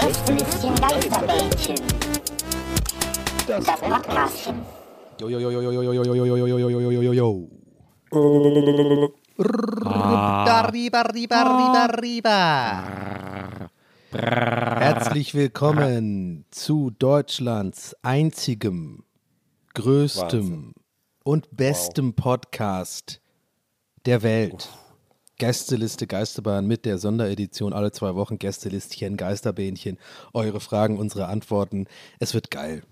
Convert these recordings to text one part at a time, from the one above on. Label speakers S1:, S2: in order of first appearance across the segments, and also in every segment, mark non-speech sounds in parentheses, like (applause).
S1: Kästchen Geisterbällchen. Das Podcastchen.
S2: Arriba, arriba, arriba, arriba. Herzlich willkommen zu Deutschlands einzigem, größtem Wahnsinn. und bestem wow. Podcast der Welt. Uff. Gästeliste Geisterbahn mit der Sonderedition alle zwei Wochen Gästelistchen, Geisterbähnchen, eure Fragen, unsere Antworten. Es wird geil.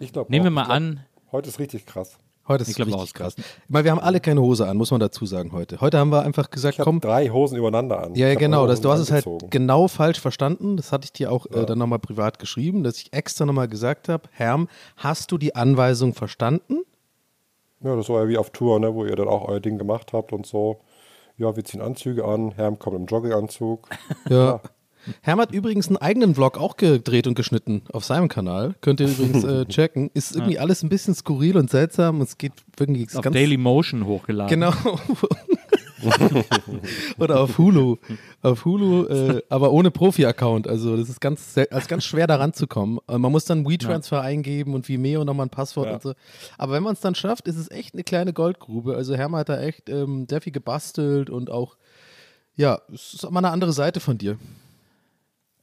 S3: Ich glaube
S4: Nehmen wir mal
S3: glaub,
S4: an,
S3: Heute ist richtig krass.
S2: Heute ist
S4: Ich glaub
S2: richtig
S4: auch,
S2: krass. Ich meine, wir haben alle keine Hose an, muss man dazu sagen heute. Heute haben wir einfach gesagt,
S3: Ich habe
S2: komm,
S3: drei Hosen übereinander an.
S2: Ja, ja genau. Das, du hast es halt genau falsch verstanden. Das hatte ich dir auch äh, dann nochmal privat geschrieben, dass ich extra nochmal gesagt habe, Herm, hast du die Anweisung verstanden?
S3: Ja, das war ja wie auf Tour, ne, wo ihr dann auch euer Ding gemacht habt und so. Ja, wir ziehen Anzüge an, Herm kommt im Jogginganzug. (laughs)
S2: Ja. Herm hat übrigens einen eigenen Vlog auch gedreht und geschnitten auf seinem Kanal. Könnt ihr übrigens äh, (laughs) checken. Ist irgendwie alles ein bisschen skurril und seltsam. Es geht irgendwie
S4: auf
S2: ganz
S4: Daily Motion hochgeladen.
S2: Genau. (laughs) (laughs) Oder auf Hulu. Auf Hulu, äh, aber ohne Profi-Account. Also das ist ganz, also ganz schwer daran zu kommen. Äh, man muss dann WeTransfer eingeben und Vimeo nochmal ein Passwort
S3: Ja.
S2: und so. Aber wenn man es dann schafft, ist es echt eine kleine Goldgrube. Also Hermann hat da echt ähm, sehr viel gebastelt und auch, ja, es ist mal eine andere Seite von dir.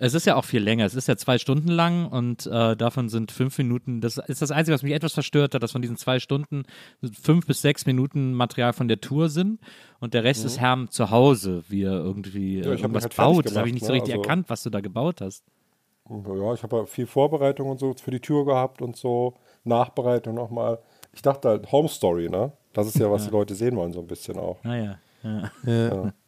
S4: Es ist ja auch viel länger. Es ist ja zwei Stunden lang und äh, davon sind fünf Minuten. Das ist das Einzige, was mich etwas verstört hat, dass von diesen zwei Stunden fünf bis sechs Minuten Material von der Tour sind und der Rest ist Herm zu Hause, wie er irgendwie äh,
S3: Mhm. mich
S4: irgendwas
S3: halt
S4: baut. Das habe ich
S3: gemacht,
S4: nicht so
S3: ne?
S4: richtig
S3: Also-
S4: erkannt, was du da gebaut hast.
S3: Ja, ich habe ja viel Vorbereitung und so für die Tour gehabt und so. Nachbereitung nochmal. Ich dachte halt Home Story, ne? Das ist ja, was (laughs) die Leute sehen wollen, so ein bisschen auch.
S4: Naja. Ja.
S2: Ja. (laughs)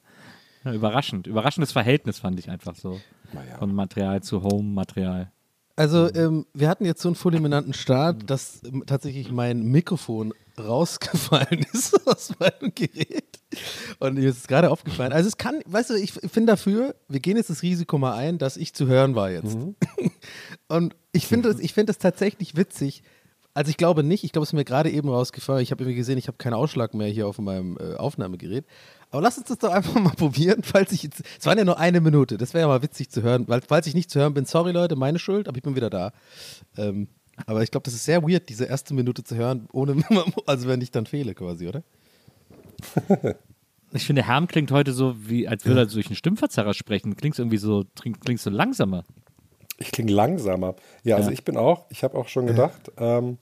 S4: Ja, überraschend. Überraschendes Verhältnis fand ich einfach so.
S3: Naja.
S4: Von Material zu Home-Material.
S2: Also, ähm, wir hatten jetzt so einen fulminanten Start, dass ähm, tatsächlich mein Mikrofon rausgefallen (laughs) ist aus meinem Gerät. Und mir ist es gerade aufgefallen. Also, es kann, weißt du, ich finde dafür, wir gehen jetzt das Risiko mal ein, dass ich zu hören war jetzt. (laughs) Und ich finde es ich find das tatsächlich witzig. Also, ich glaube nicht, ich glaube, es ist mir gerade eben rausgefallen. Ich habe irgendwie gesehen, ich habe keinen Ausschlag mehr hier auf meinem äh, Aufnahmegerät. Aber lass uns das doch einfach (laughs) mal probieren, falls ich jetzt. Es waren ja nur eine Minute, das wäre ja mal witzig zu hören, weil falls ich nicht zu hören bin, sorry Leute, meine Schuld, aber ich bin wieder da. Ähm, aber ich glaube, das ist sehr weird, diese erste Minute zu hören, ohne, (laughs) also wenn ich dann fehle quasi, oder?
S4: Ich finde, Herm klingt heute so, wie als würde er durch einen Stimmverzerrer sprechen. Klingt irgendwie so, klingt, so langsamer.
S3: Ich klinge langsamer. Ja, also
S4: Ja.
S3: ich bin auch, ich habe auch schon gedacht, ähm,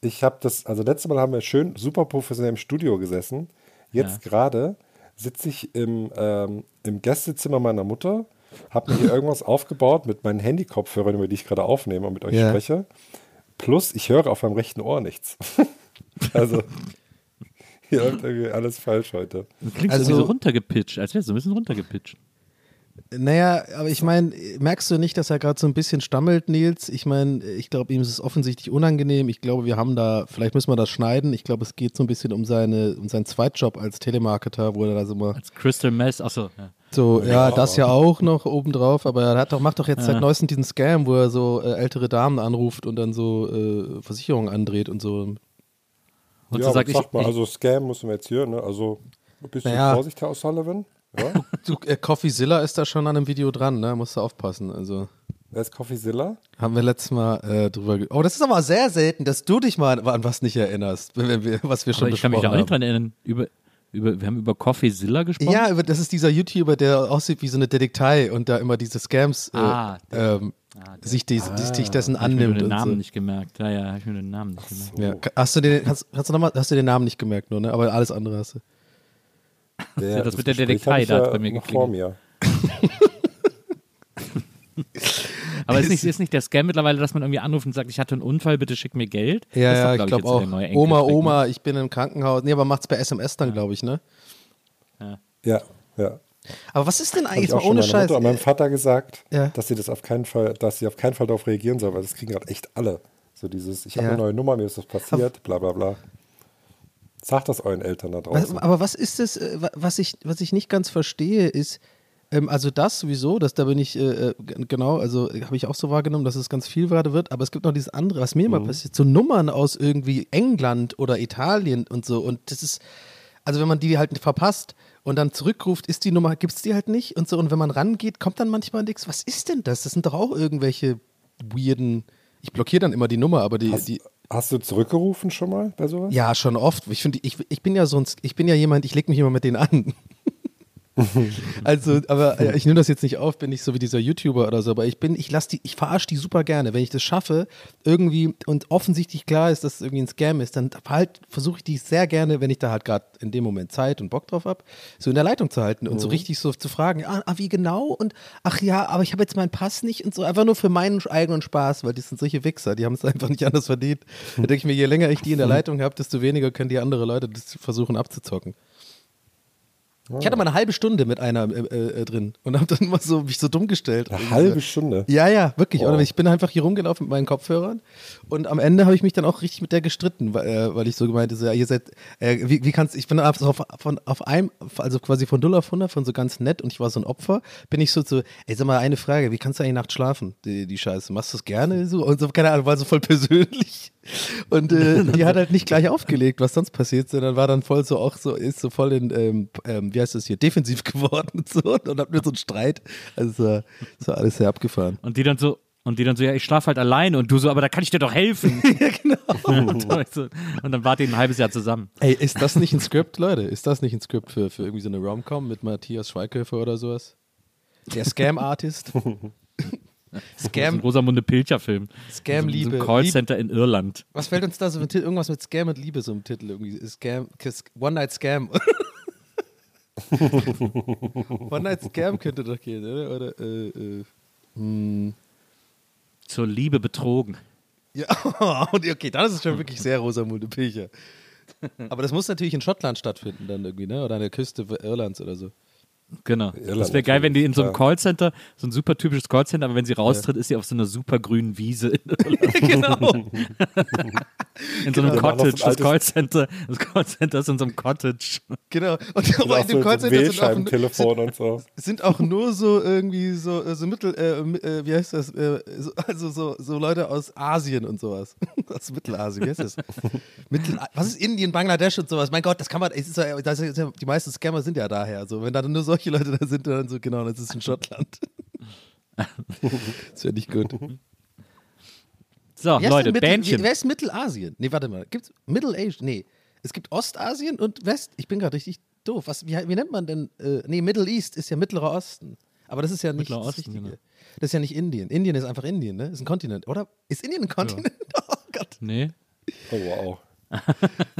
S3: ich habe das, also letztes Mal haben wir schön super professionell im Studio gesessen. Jetzt gerade sitze ich im, ähm, im Gästezimmer meiner Mutter, habe mir hier irgendwas aufgebaut mit meinen Handykopfhörern, über die ich gerade aufnehme und mit euch
S2: Ja.
S3: spreche. Plus, ich höre auf meinem rechten Ohr nichts. (laughs) also, hier läuft irgendwie alles falsch heute.
S4: Du klingst
S2: Also-
S4: so runtergepitcht, als wärst du ein bisschen runtergepitcht.
S2: Naja, aber ich meine, merkst du nicht, dass er gerade so ein bisschen stammelt, Nils? Ich meine, ich glaube, ihm ist es offensichtlich unangenehm. Ich glaube, wir haben da, vielleicht müssen wir das schneiden. Ich glaube, es geht so ein bisschen um, seine, um seinen Zweitjob als Telemarketer, wo er da so mal
S4: Als Crystal Mess, achso, ja.
S2: so, ja, das ja auch noch obendrauf, aber er hat doch, macht doch jetzt seit neuestem diesen Scam, wo er so äh, ältere Damen anruft und dann so äh, Versicherungen andreht und so.
S4: Und
S3: ja,
S4: so
S3: aber
S4: sag ich,
S3: sag mal,
S4: ich,
S3: also Scam müssen wir jetzt hier, ne? Also, ein bisschen
S2: Naja.
S3: Vorsicht, Herr O'Sullivan. Ja? (laughs)
S2: Du, äh, Coffeezilla ist da schon an einem Video dran, ne? Musst du aufpassen. Also.
S3: Wer ist Coffeezilla?
S2: Haben wir letztes Mal äh, drüber. Oh, das ist aber sehr selten, dass du dich mal an was nicht erinnerst, wenn wir, was wir schon
S4: Aber ich kann mich
S2: besprochen
S4: auch nicht
S2: haben.
S4: dran erinnern. Über, über, wir haben über Coffeezilla gesprochen.
S2: Ja, über- das ist dieser YouTuber, der aussieht wie so eine Detektei und da immer diese Scams äh,
S4: Ah,
S2: ähm, sich, dies, sich dessen
S4: Hab ich mir
S2: annimmt.
S4: den Namen
S2: so.
S4: nicht gemerkt. Ja, ja, habe ich mir den Namen nicht gemerkt.
S2: Ja. ka- Hast du den, hast, hast, du noch mal, hast du den Namen nicht gemerkt, nur, ne? Aber alles andere hast du.
S3: Der,
S4: das mit der Detektei,
S3: ich
S4: da
S3: ja
S4: bei mir
S3: noch vor
S4: geklingelt.
S3: mir.
S4: Aber ist (laughs) nicht, ist nicht der Scam mittlerweile, dass man irgendwie anruft und sagt, ich hatte einen Unfall, bitte schick mir Geld?
S2: Ja,
S4: Das ist doch,
S2: ja, ich
S4: glaub
S2: glaube auch. Oma,
S4: ne?
S2: Oma, ich bin im Krankenhaus. Nee, aber macht's per SMS dann, glaube ich, ne?
S3: Ja, ja.
S2: Aber was ist denn
S3: Habe
S2: eigentlich
S3: ich
S2: mal ohne Scheiß?
S3: Mutter und meinem Vater gesagt,
S2: Ja.
S3: dass sie das auf keinen Fall, dass sie auf keinen Fall darauf reagieren soll, weil das kriegen gerade echt alle. So dieses, ich habe
S2: Ja.
S3: eine neue Nummer, mir ist das passiert, bla bla bla. Sagt das euren Eltern da draußen.
S2: aber was ist das, äh, wa- was ich, was ich nicht ganz verstehe, ist, ähm, also das sowieso, dass da bin ich, äh, äh, genau, also äh, habe ich auch so wahrgenommen, dass es ganz viel gerade wird, aber es gibt noch dieses andere, was mir immer passiert, so Nummern aus irgendwie England oder Italien und so und das ist, also wenn man die halt verpasst und dann zurückruft, ist die Nummer, gibt es die halt nicht und so und wenn man rangeht, kommt dann manchmal nichts. Was ist denn das? Das sind doch auch irgendwelche weirden, ich blockiere dann immer die Nummer, aber die,
S3: Hast,
S2: die
S3: hast du zurückgerufen schon mal bei sowas?
S2: ja, schon oft. Ich finde, ich, ich bin ja sonst, ich bin ja jemand, ich lege mich immer mit denen an. (laughs) also, aber äh, ich nehme das jetzt nicht auf, bin ich so wie dieser YouTuber oder so, aber ich bin, ich lasse die, ich verarsche die super gerne. Wenn ich das schaffe, irgendwie und offensichtlich klar ist, dass es irgendwie ein Scam ist, dann halt versuche ich die sehr gerne, wenn ich da halt gerade in dem Moment Zeit und Bock drauf habe, so in der Leitung zu halten und so richtig so zu fragen, ah, ah wie genau? Und ach ja, aber ich habe jetzt meinen Pass nicht und so, einfach nur für meinen eigenen Spaß, weil die sind solche Wichser, die haben es (laughs) einfach nicht anders verdient. Da denke ich mir, je länger ich die in der (laughs) Leitung habe, desto weniger können die andere Leute das versuchen abzuzocken. Ich hatte mal eine halbe Stunde mit einer äh, äh, drin und habe dann mal so mich so dumm gestellt.
S3: Eine halbe Stunde.
S2: Ja, ja, wirklich. Oder ich bin einfach hier rumgelaufen mit meinen Kopfhörern und am Ende habe ich mich dann auch richtig mit der gestritten, weil, äh, weil ich so gemeint habe, ja, ihr seid, äh, wie, wie kannst ich bin auf, auf, von, auf einem, also quasi von 0 auf 100, von so ganz nett und ich war so ein Opfer, bin ich so zu, ey, sag mal eine Frage, wie kannst du eigentlich nachts schlafen, die, die Scheiße, machst du das gerne so und so, keine Ahnung, war so voll persönlich und äh, (laughs) die hat halt nicht gleich aufgelegt, was sonst passiert, sondern war dann voll so auch so, ist so voll in, ähm, ähm, wie heißt das hier, defensiv (laughs) geworden und so und hat mir so einen Streit, also es war, es war alles sehr abgefahren.
S4: Und die dann so, und die dann so, ja, ich schlafe halt alleine und du so, aber da kann ich dir doch helfen. (laughs) ja, genau. und, so, und dann wart ihr ein halbes Jahr zusammen.
S2: Ey, ist das nicht ein Skript, Leute? Ist das nicht ein Skript für, für irgendwie so eine Rom-Com mit Matthias Schweighöfer oder sowas? Der Scam-Artist? (laughs) Scam,
S4: Rosamunde Pilcher-Film.
S2: Scam,
S4: So
S2: Liebe.
S4: ein Callcenter in Irland.
S2: Was fällt uns da so ein Titel? Irgendwas mit Scam und Liebe so im Titel irgendwie. Scam, Kiss- One-Night-Scam. (laughs) One-Night-Scam könnte doch gehen, oder? Oder, äh, äh. Hm.
S4: Zur Liebe betrogen.
S2: Ja, (laughs) okay, dann ist es schon wirklich sehr Rosamunde Pilcher. Aber das muss natürlich in Schottland stattfinden dann irgendwie, ne? Oder an der Küste Irlands oder so.
S4: Genau.
S3: Irland
S4: das wäre geil, wenn die in so einem
S3: natürlich,
S4: Callcenter, so ein super typisches Callcenter, aber wenn sie raustritt, ist sie auf so einer super grünen Wiese in (laughs)
S2: genau.
S4: In so einem
S3: so ein
S4: Cottage. Das Callcenter, das Callcenter ist in so einem Cottage.
S2: Genau. Und
S3: Und
S2: aber
S3: auch
S2: in dem
S3: so, so
S2: Callcenter sind auch,
S3: Wählscheibentelefon und so.
S2: sind auch nur so irgendwie so, äh, so Mittel, äh, äh, wie heißt das? Äh, so, also so, so Leute aus Asien und sowas. (laughs) aus Mittelasien, wie heißt das? Mittel, was ist Indien, Bangladesch und sowas? Mein Gott, das kann man, es ist ja, das ist ja, die meisten Scammer sind ja daher. So, wenn da nur solche Leute da sind, dann so, genau, das ist in Schottland. das wäre nicht gut.
S4: So,
S2: Wie heißt
S4: Leute, Bändchen.
S2: Wer ist Mittelasien? Nee, warte mal. Gibt's Middle Asia? Nee. Es gibt Ostasien und West. Ich bin gerade richtig doof. Was, wie, wie nennt man denn? Äh, nee, Middle East ist ja Mittlerer Osten. Aber das ist ja nicht
S4: Mittlerer
S2: das
S4: Osten,
S2: Richtige.
S4: genau.
S2: Das ist ja nicht Indien. Indien ist einfach Indien, ne? Ist ein Kontinent, oder? Ist Indien ein Kontinent? (laughs) Oh Gott.
S4: Nee.
S3: Oh, wow.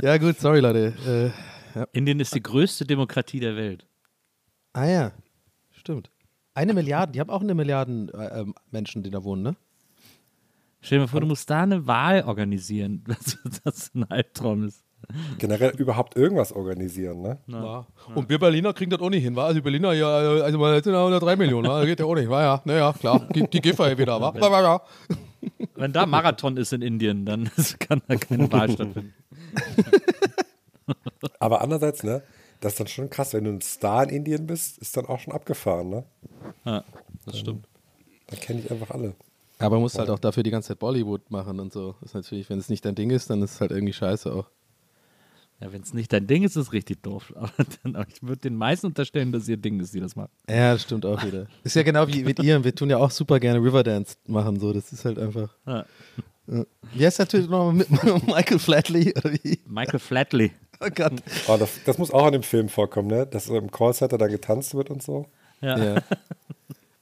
S2: Ja, gut, sorry, Leute. Äh,
S4: Indien ist die größte Demokratie der Welt.
S2: Ah ja, stimmt. Eine Milliarde, die haben auch eine Milliarde äh, ähm, Menschen, die da wohnen, ne?
S4: Stell dir mal vor, du musst da eine Wahl organisieren. (laughs) Was das ein Albtraum ist.
S3: Generell überhaupt irgendwas organisieren, ne?
S2: Ja. Und wir Berliner kriegen das auch nicht hin, wa? Also die Berliner, ja, also mal sind ja 103 Millionen, wa? Das geht ja auch nicht, war ja, naja, klar, die, die Giffer hier wieder, wa? Ja, ja, ja.
S4: Wenn da Marathon ist in Indien, dann (laughs) kann da keine Wahl stattfinden.
S3: Aber andererseits, ne? Das ist dann schon krass, wenn du ein Star in Indien bist, ist dann auch schon abgefahren, ne?
S4: Ja, das stimmt.
S3: Da kenne ich einfach alle.
S2: Aber man muss halt auch dafür die ganze Zeit Bollywood machen und so. Das ist natürlich, wenn es nicht dein Ding ist, dann ist es halt irgendwie scheiße auch.
S4: Ja, wenn es nicht dein Ding ist, ist es richtig doof. (laughs) Aber, dann, aber ich würde den meisten unterstellen, dass ihr Ding ist, die das machen.
S2: Ja, das stimmt auch wieder. Ist ja genau wie mit ihr. Wir tun ja auch super gerne Riverdance machen. So. Das ist halt einfach.
S4: Ja.
S2: Wie heißt der Typ nochmal mit (laughs) Michael Flatley? Oder wie?
S4: Michael Flatley.
S2: Oh Gott.
S3: Oh, das, das muss auch in dem Film vorkommen, ne? Dass so im Callcenter da getanzt wird und so.
S4: Ja.
S2: Ja.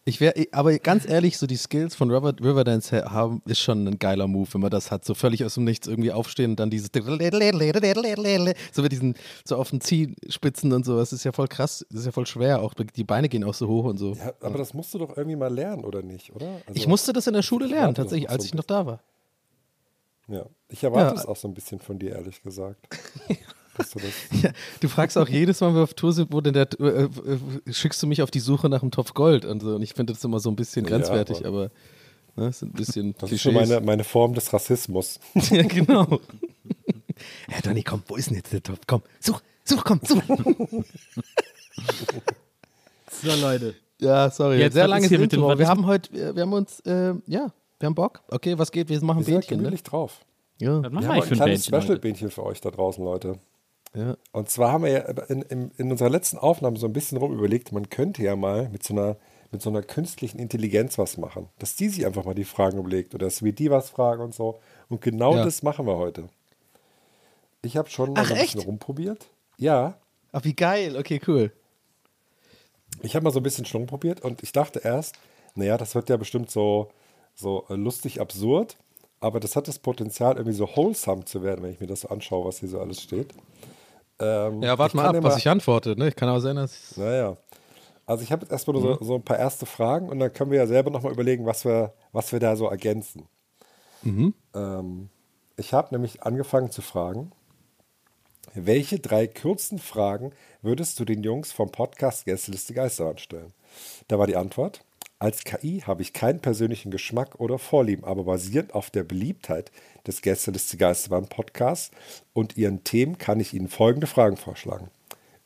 S2: Ich wäre, aber ganz ehrlich, so die Skills von River, Riverdance haben, ist schon ein geiler Move, wenn man das hat. So völlig aus dem Nichts irgendwie aufstehen und dann dieses so mit diesen, so auf den Zielspitzen und so. Das ist ja voll krass. Das ist ja voll schwer. Auch die Beine gehen auch so hoch und so.
S3: Ja, aber das musst du doch irgendwie mal lernen, oder nicht, oder? Also,
S2: ich musste das in der Schule lernen, tatsächlich, als ich noch da war.
S3: Ja, ich erwarte
S2: Ja.
S3: es auch so ein bisschen von dir, ehrlich gesagt. (laughs) du das,
S2: Ja, du fragst auch jedes Mal, wenn wir auf Tour sind, wo denn der, äh, äh, schickst du mich auf die Suche nach einem Topf Gold und so. Und ich finde das immer so ein bisschen
S3: Ja,
S2: grenzwertig, aber ne, ist ein bisschen
S3: das ist schon meine, meine Form des Rassismus. (laughs)
S2: ja, genau. (laughs) Ja, Donny, komm, wo ist denn jetzt der Topf? Komm, such, such, komm, such. (laughs)
S4: So, Leute.
S2: Ja, sorry.
S4: Jetzt,
S2: sehr langes
S4: hier mit
S2: Intro.
S4: was
S2: Wir haben heute, wir wir haben uns, äh, ja, wir haben Bock. Okay, was geht? Wir machen
S3: Wir sind
S2: Bähnchen, ne?
S3: gemütlich drauf.
S2: Ja,
S4: Was machen
S3: Wir
S4: wir
S3: haben ein
S4: ein
S3: kleines? Special-Bähnchen für euch da draußen, Leute.
S2: Ja.
S3: Und zwar haben wir ja in, in, in unserer letzten Aufnahme so ein bisschen rum überlegt, man könnte ja mal mit so einer, mit so einer künstlichen Intelligenz was machen. Dass die sich einfach mal die Fragen überlegt oder dass wir die was fragen und so. Und genau
S2: Ja.
S3: das machen wir heute. Ich habe schon mal
S2: Ach,
S3: so ein bisschen
S2: echt?
S3: rumprobiert. Ja,
S2: Ach, wie geil. Okay, cool.
S3: ich habe mal so ein bisschen schon probiert und ich dachte erst, naja, das wird ja bestimmt so, so äh, lustig absurd, aber das hat das Potenzial, irgendwie so wholesome zu werden, wenn ich mir das so anschaue, was hier so alles steht. Ähm,
S2: Ja, warte mal ab, was ich antworte. Ne? Ich kann auch sein, dass.
S3: Naja. Also ich habe jetzt erstmal nur so, so ein paar erste Fragen und dann können wir ja selber nochmal überlegen, was wir, was wir da so ergänzen. Ähm, ich habe nämlich angefangen zu fragen, welche drei kurzen Fragen würdest du den Jungs vom Podcast Gästeliste Geisterbahn stellen? Da war die Antwort, als KI habe ich keinen persönlichen Geschmack oder Vorlieben, aber basierend auf der Beliebtheit des Gästeliste Geisterbahn Podcasts und ihren Themen kann ich Ihnen folgende Fragen vorschlagen.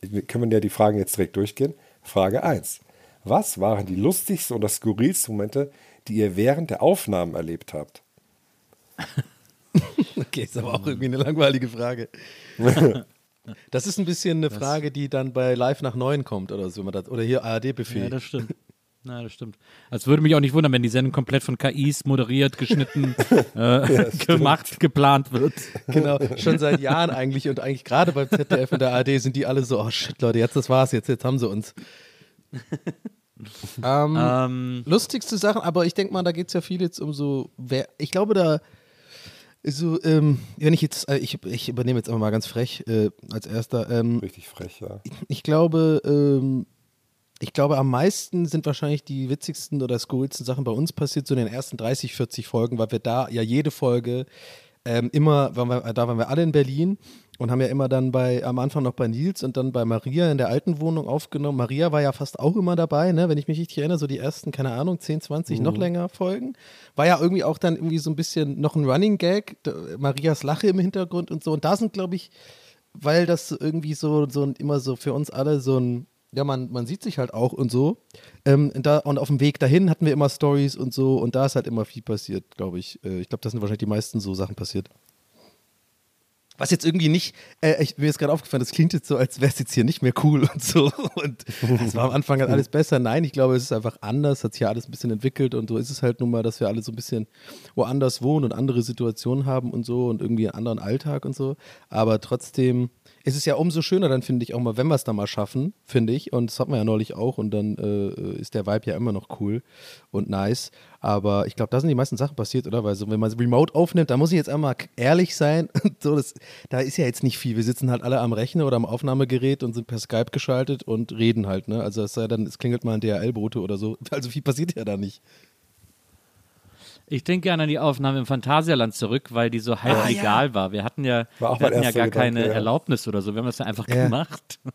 S3: Wir können ja die Fragen jetzt direkt durchgehen. Frage 1. Was waren die lustigsten oder skurrilsten Momente, die ihr während der Aufnahmen erlebt habt? (laughs)
S2: Okay, ist aber auch irgendwie eine langweilige Frage. (laughs) Das ist ein bisschen eine Frage, die dann bei Live nach 9 kommt oder so. wenn man das- Oder hier ARD-Befehl.
S4: Ja, das stimmt. Ja, das stimmt. Also würde mich auch nicht wundern, wenn die Sendung komplett von KIs moderiert, geschnitten, (laughs) äh, gemacht, geplant wird.
S2: Genau, schon seit Jahren eigentlich und eigentlich gerade beim ZDF und der ARD sind die alle so, oh shit, Leute, jetzt das war's, jetzt, jetzt haben sie uns. (laughs) ähm,
S4: Ähm,
S2: lustigste Sachen, aber ich denke mal, da geht es ja viel jetzt um so, wer, ich glaube, da so, ähm, wenn ich jetzt, äh, ich, ich übernehme jetzt einfach mal ganz frech äh, als erster, ähm,
S3: Richtig frech, ja.
S2: ich glaube, ähm, ich glaube, am meisten sind wahrscheinlich die witzigsten oder skurrilsten Sachen bei uns passiert, so in den ersten 30, 40 Folgen, weil wir da ja jede Folge ähm, immer, waren wir, da waren wir alle in Berlin und haben ja immer dann bei, am Anfang noch bei Nils und dann bei Maria in der alten Wohnung aufgenommen. Maria war ja fast auch immer dabei, ne? wenn ich mich richtig erinnere, so die ersten, keine Ahnung, 10, 20, noch länger Folgen. War ja irgendwie auch dann irgendwie so ein bisschen noch ein Running Gag, Marias Lache im Hintergrund und so. Und da sind, glaube ich, weil das irgendwie so, so immer so für uns alle so ein, ja, man, man sieht sich halt auch und so. Ähm, da, und auf dem Weg dahin hatten wir immer Stories und so und da ist halt immer viel passiert, glaube ich. Äh, ich glaube, das sind wahrscheinlich die meisten so Sachen passiert. Was jetzt irgendwie nicht, äh, ich, mir ist gerade aufgefallen, das klingt jetzt so, als wäre es jetzt hier nicht mehr cool und so. (laughs) Und es war am Anfang halt alles besser. Nein, ich glaube, es ist einfach anders, hat sich ja alles ein bisschen entwickelt und so ist es halt nun mal, dass wir alle so ein bisschen woanders wohnen und andere Situationen haben und so und irgendwie einen anderen Alltag und so. Aber trotzdem ist es ja umso schöner dann, finde ich, auch mal, wenn wir es dann mal schaffen, finde ich. Und das hat man ja neulich auch und dann äh, ist der Vibe ja immer noch cool und nice. Aber ich glaube, da sind die meisten Sachen passiert, oder? Weil so, wenn man es remote aufnimmt, da muss ich jetzt einmal ehrlich sein. (laughs) so, das, da ist ja jetzt nicht viel. Wir sitzen halt alle am Rechner oder am Aufnahmegerät und sind per Skype geschaltet und reden halt, ne? Also es sei dann, es klingelt mal ein DHL-Bote oder so. (laughs) Also viel passiert ja da nicht.
S4: Ich denke gerne an die Aufnahme im Phantasialand zurück, weil die so halb
S2: Ah,
S4: legal war. Wir hatten ja,
S3: War auch
S4: wir hatten ja gar
S3: Gedanke,
S4: keine
S3: ja.
S4: Erlaubnis oder so. Wir haben das ja einfach
S2: Ja.
S4: gemacht. (laughs)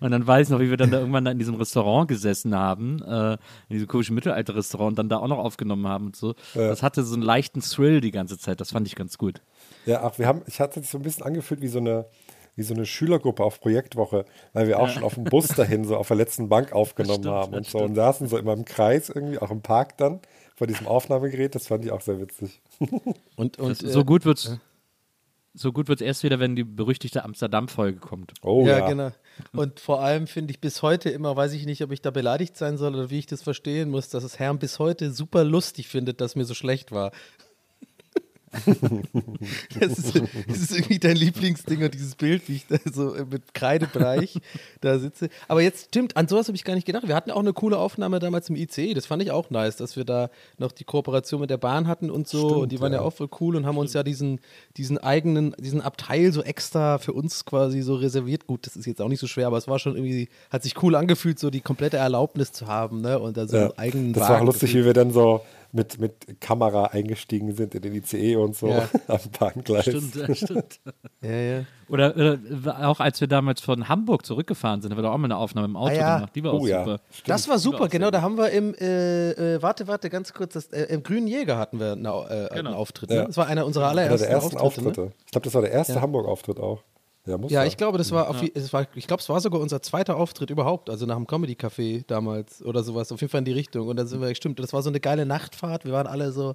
S4: Und dann weiß ich noch, wie wir dann da irgendwann da in diesem Restaurant gesessen haben, äh, in diesem komischen Mittelalter-Restaurant und dann da auch noch aufgenommen haben und so. Das hatte so einen leichten Thrill die ganze Zeit. Das fand ich ganz gut.
S3: Ja, ach, wir haben, ich hatte sich so ein bisschen angefühlt wie so eine, wie so eine Schülergruppe auf Projektwoche, weil wir auch schon auf dem Bus dahin so auf der letzten Bank aufgenommen
S4: stimmt,
S3: haben und so und saßen so immer im Kreis irgendwie, auch im Park dann, vor diesem Aufnahmegerät. Das fand ich auch sehr witzig. (laughs)
S2: Und, und
S4: so
S2: äh,
S4: gut wird's. so gut wird es erst wieder, wenn die berüchtigte Amsterdam-Folge kommt.
S3: Oh
S2: ja,
S3: ja.
S2: genau. Und vor allem finde ich bis heute immer, weiß ich nicht, ob ich da beleidigt sein soll oder wie ich das verstehen muss, dass es Herrn bis heute super lustig findet, dass mir so schlecht war. (laughs) das, ist, das ist irgendwie dein Lieblingsding und dieses Bild, wie ich da so mit Kreidebreich (laughs) da sitze. Aber jetzt stimmt, an sowas habe ich gar nicht gedacht. Wir hatten auch eine coole Aufnahme damals im ICE, das fand ich auch nice, dass wir da noch die Kooperation mit der Bahn hatten und so.
S3: Stimmt,
S2: und die waren ja.
S3: ja.
S2: auch voll cool und haben uns ja diesen, diesen eigenen, diesen Abteil so extra für uns quasi so reserviert. Gut, das ist jetzt auch nicht so schwer, aber es war schon irgendwie, hat sich cool angefühlt, so die komplette Erlaubnis zu haben, ne? Und da so
S3: Ja.
S2: eigenen
S3: Das war auch
S2: Wagen
S3: lustig, wie wir dann so mit, mit Kamera eingestiegen sind in den ICE und so
S2: Ja. (laughs)
S3: am Bahngleis.
S4: Stimmt, stimmt.
S2: Ja, ja.
S4: Oder, oder auch als wir damals von Hamburg zurückgefahren sind, haben wir da auch mal eine Aufnahme im Auto
S2: Ah, ja.
S4: gemacht. Die war
S3: Oh
S4: auch
S3: ja.
S4: super.
S2: Das war super, genau. Da haben wir im, äh, äh, warte, warte, ganz kurz, das, äh, im Grünen Jäger hatten wir eine, äh, einen
S4: Genau.
S2: Auftritt.
S3: Ja.
S2: Ne? Das war einer unserer
S3: Einer
S2: allerersten
S3: der ersten
S2: Auftritte.
S3: Auftritte.
S2: Ne?
S3: Ich glaube, das war der erste
S2: Ja.
S3: Hamburg-Auftritt auch. Ja, muss
S2: Ja, ich glaube, das war, auf, je- es war, ich glaube, es war sogar unser zweiter Auftritt überhaupt, also nach dem Comedy Café damals oder sowas, auf jeden Fall in die Richtung. Und dann sind wir, stimmt, das war so eine geile Nachtfahrt. Wir waren alle so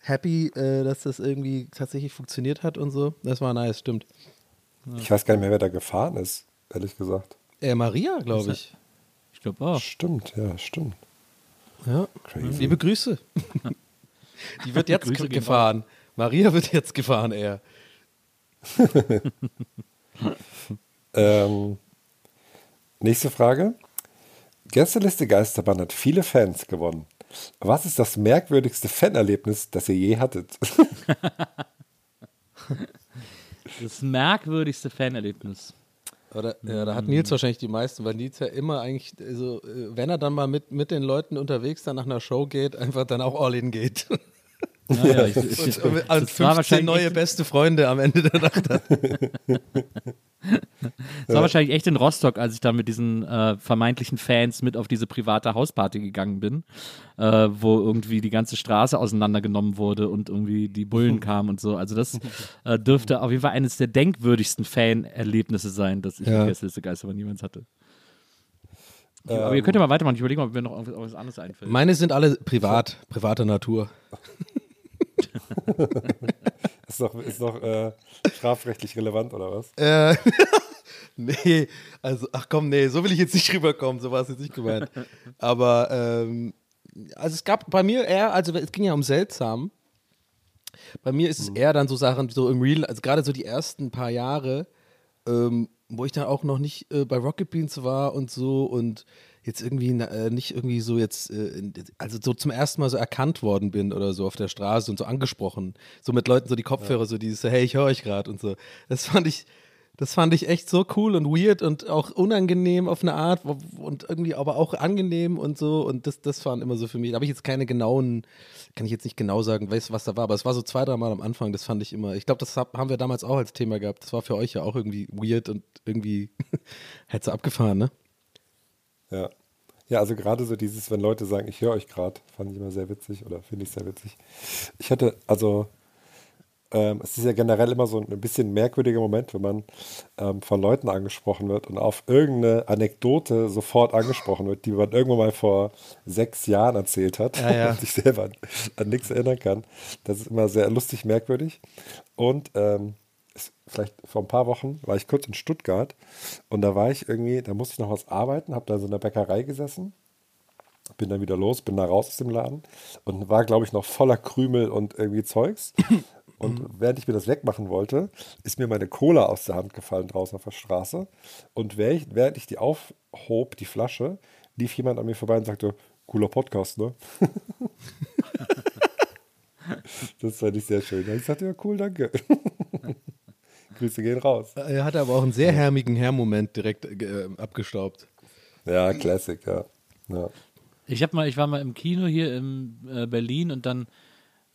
S2: happy, äh, dass das irgendwie tatsächlich funktioniert hat und so. Das war nice, stimmt.
S3: Ich weiß gar nicht mehr, wer da gefahren ist, ehrlich gesagt.
S2: Äh, Maria, glaube ich.
S4: Ich glaube auch.
S3: Stimmt, ja, stimmt.
S2: Ja.
S3: Crazy.
S2: Liebe Grüße. (laughs) Die wird (laughs) jetzt
S4: Grüße
S2: gefahren. Maria wird jetzt gefahren, eher. (laughs) (laughs)
S3: Ähm, nächste Frage. Gästeliste Geisterbahn hat viele Fans gewonnen. Was ist das merkwürdigste Fanerlebnis, das ihr je hattet? (laughs)
S4: Das merkwürdigste Fanerlebnis.
S2: Oder, ja, da hat Nils wahrscheinlich die meisten, weil Nils ja immer eigentlich, also, äh, wenn er dann mal mit, mit den Leuten unterwegs dann nach einer Show geht, einfach dann auch all in geht. (laughs)
S4: Naja, ich, ich,
S2: Und,
S4: ich,
S2: und
S4: das
S2: an
S4: war
S2: 15
S4: wahrscheinlich
S2: neue
S4: echt-
S2: beste Freunde am Ende der Nacht. (laughs)
S4: Das war wahrscheinlich echt in Rostock, als ich da mit diesen äh, vermeintlichen Fans mit auf diese private Hausparty gegangen bin, äh, wo irgendwie die ganze Straße auseinandergenommen wurde und irgendwie die Bullen (laughs) kamen und so. Also das äh, dürfte auf jeden Fall eines der denkwürdigsten Fan-Erlebnisse sein, das ich
S2: Ja.
S4: mit Gästeliste Geisterbahn niemals hatte. Aber ihr könnt ja mal weitermachen. Ich überlege mal, ob mir noch irgendwas irgendwas anderes einfällt.
S2: Meine sind alle privat, privater Natur. (laughs) (laughs)
S3: Ist noch, ist noch äh, strafrechtlich relevant oder was?
S2: Äh, (laughs) nee, also, ach komm, nee, so will ich jetzt nicht rüberkommen, so war es jetzt nicht gemeint. Aber, ähm, also es gab bei mir eher, also es ging ja um seltsam. Bei mir ist es eher dann so Sachen, so im Real, also gerade so die ersten paar Jahre, ähm, wo ich dann auch noch nicht äh, bei Rocket Beans war und so und jetzt irgendwie äh, nicht irgendwie so jetzt, äh, also so zum ersten Mal so erkannt worden bin oder so auf der Straße und so angesprochen. So mit Leuten so die Kopfhörer, so dieses, so, hey, ich höre euch gerade und so. Das fand ich, das fand ich echt so cool und weird und auch unangenehm auf eine Art und irgendwie aber auch angenehm und so. Und das, das waren immer so für mich. Da habe ich jetzt keine genauen, kann ich jetzt nicht genau sagen, weiß, was da war, aber es war so zwei, dreimal am Anfang, das fand ich immer. Ich glaube, das hab, haben wir damals auch als Thema gehabt. Das war für euch ja auch irgendwie weird und irgendwie (laughs) hätte abgefahren, ne?
S3: Ja. Ja, also gerade so dieses, wenn Leute sagen, ich höre euch gerade, fand ich immer sehr witzig oder finde ich sehr witzig. Ich hatte, also, ähm, es ist ja generell immer so ein bisschen merkwürdiger Moment, wenn man ähm, von Leuten angesprochen wird und auf irgendeine Anekdote sofort angesprochen wird, die man irgendwann mal vor sechs Jahren erzählt hat
S2: Ja, ja. (laughs)
S3: und sich selber an, an nichts erinnern kann. Das ist immer sehr lustig, merkwürdig. Und ähm, vielleicht vor ein paar Wochen war ich kurz in Stuttgart und da war ich irgendwie, da musste ich noch was arbeiten, habe da in so einer Bäckerei gesessen, bin dann wieder los, bin da raus aus dem Laden und war, glaube ich, noch voller Krümel und irgendwie Zeugs. (clears throat) Und während ich mir das wegmachen wollte, ist mir meine Cola aus der Hand gefallen draußen auf der Straße. Und während ich, während ich die aufhob, die Flasche, lief jemand an mir vorbei und sagte, cooler Podcast, ne? (laughs) das fand ich sehr schön. Ich sagte, ja, cool, danke. (laughs) Grüße gehen raus.
S2: Er hatte aber auch einen sehr härmigen Herr-Moment direkt äh, abgestaubt.
S3: Ja, Classic, ja. ja.
S4: Ich hab mal, ich war mal im Kino hier in äh, Berlin und dann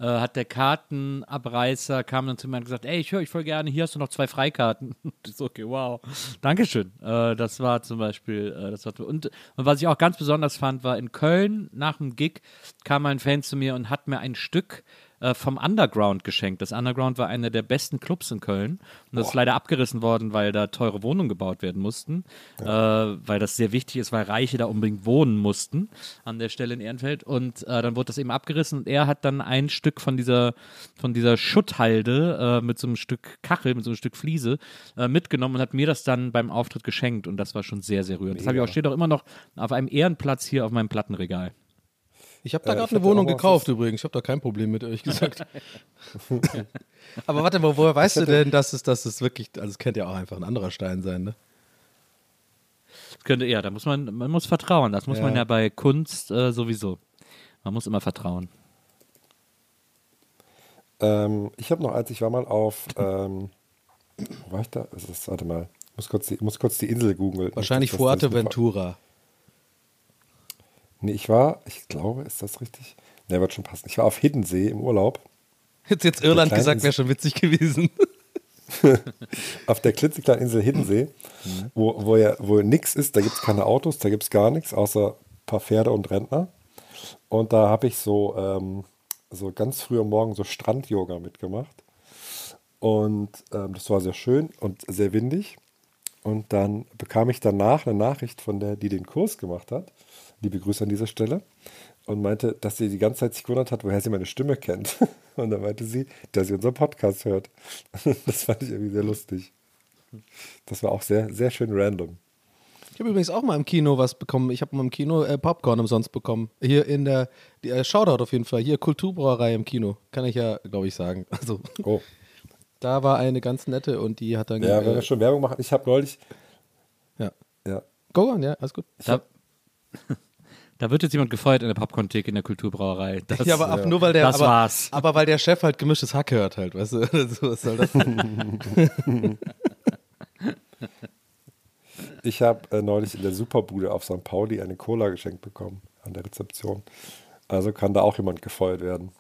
S4: äh, hat der Kartenabreißer kam dann zu mir und gesagt, ey, ich höre euch voll gerne, hier hast du noch zwei Freikarten. (laughs) Und ich so, okay, wow. Dankeschön. Äh, das war zum Beispiel, äh, das war, und, und was ich auch ganz besonders fand, war in Köln nach dem Gig kam ein Fan zu mir und hat mir ein Stück äh, vom Underground geschenkt. Das Underground war einer der besten Clubs in Köln. Und das ist leider abgerissen worden, weil da teure Wohnungen gebaut werden mussten, äh, weil das sehr wichtig ist, weil Reiche da unbedingt wohnen mussten an der Stelle in Ehrenfeld. Und äh, dann wurde das eben abgerissen. Und er hat dann ein Stück von dieser, von dieser Schutthalde äh, mit so einem Stück Kachel, mit so einem Stück Fliese äh, mitgenommen und hat mir das dann beim Auftritt geschenkt. Und das war schon sehr, sehr rührend. Das habe ich auch, steht auch immer noch auf einem Ehrenplatz hier auf meinem Plattenregal.
S2: Ich habe da
S3: Äh,
S2: gerade eine Wohnung gekauft übrigens. Ich habe da kein Problem mit, ehrlich (laughs) gesagt. (laughs) Aber warte mal, woher weißt du denn, dass es, dass es wirklich, also es könnte ja auch einfach ein anderer Stein sein, ne?
S4: Das könnte, ja, da muss man, man muss vertrauen. Das muss
S2: Ja.
S4: man ja bei Kunst äh, sowieso. Man muss immer vertrauen.
S3: Ähm, ich habe noch eins, ich war mal auf, ähm, wo war ich da? Ist das? Warte mal, ich muss kurz die, muss kurz die Insel googeln.
S2: Wahrscheinlich Fuerteventura.
S3: Nee, ich war, ich glaube, ist das richtig? Ne, wird schon passen. Ich war auf Hiddensee im Urlaub.
S2: Jetzt jetzt Irland gesagt, wäre schon witzig gewesen. (laughs)
S3: auf der klitzekleinen Insel Hiddensee, wo, wo ja wo nix ist, da gibt es keine Autos, da gibt es gar nichts, außer ein paar Pferde und Rentner. Und da habe ich so, ähm, so ganz früh am Morgen so Strand-Yoga mitgemacht. Und ähm, das war sehr schön und sehr windig. Und dann bekam ich danach eine Nachricht von der, die den Kurs gemacht hat. Liebe Grüße an dieser Stelle. Und meinte, dass sie die ganze Zeit sich gewundert hat, woher sie meine Stimme kennt. (laughs) Und dann meinte sie, dass sie unseren Podcast hört. (laughs) Das fand ich irgendwie sehr lustig. Das war auch sehr, sehr schön random.
S2: Ich habe übrigens auch mal im Kino was bekommen. Ich habe mal im Kino äh, Popcorn umsonst bekommen. Hier in der, die, äh, Shoutout auf jeden Fall. Hier Kulturbrauerei im Kino. Kann ich ja, glaube ich, sagen. (laughs) Also,
S3: Oh,
S2: da war eine ganz nette und die hat dann.
S3: ja, wenn
S2: äh,
S3: wir schon Werbung machen. Ich habe neulich,
S2: ja.
S3: ja,
S2: Go on, ja, alles gut.
S4: Da, da wird jetzt jemand gefeuert in der Popcorn-Theke in der Kulturbrauerei. Das,
S2: ja, aber auch nur weil der,
S4: das
S2: aber,
S4: war's.
S2: aber weil der Chef halt gemischtes Hack hört halt, weißt du? (laughs) so, was soll das? (laughs)
S3: ich habe äh, neulich in der Superbude auf St. Pauli eine Cola geschenkt bekommen an der Rezeption. Also kann da auch jemand gefeuert werden.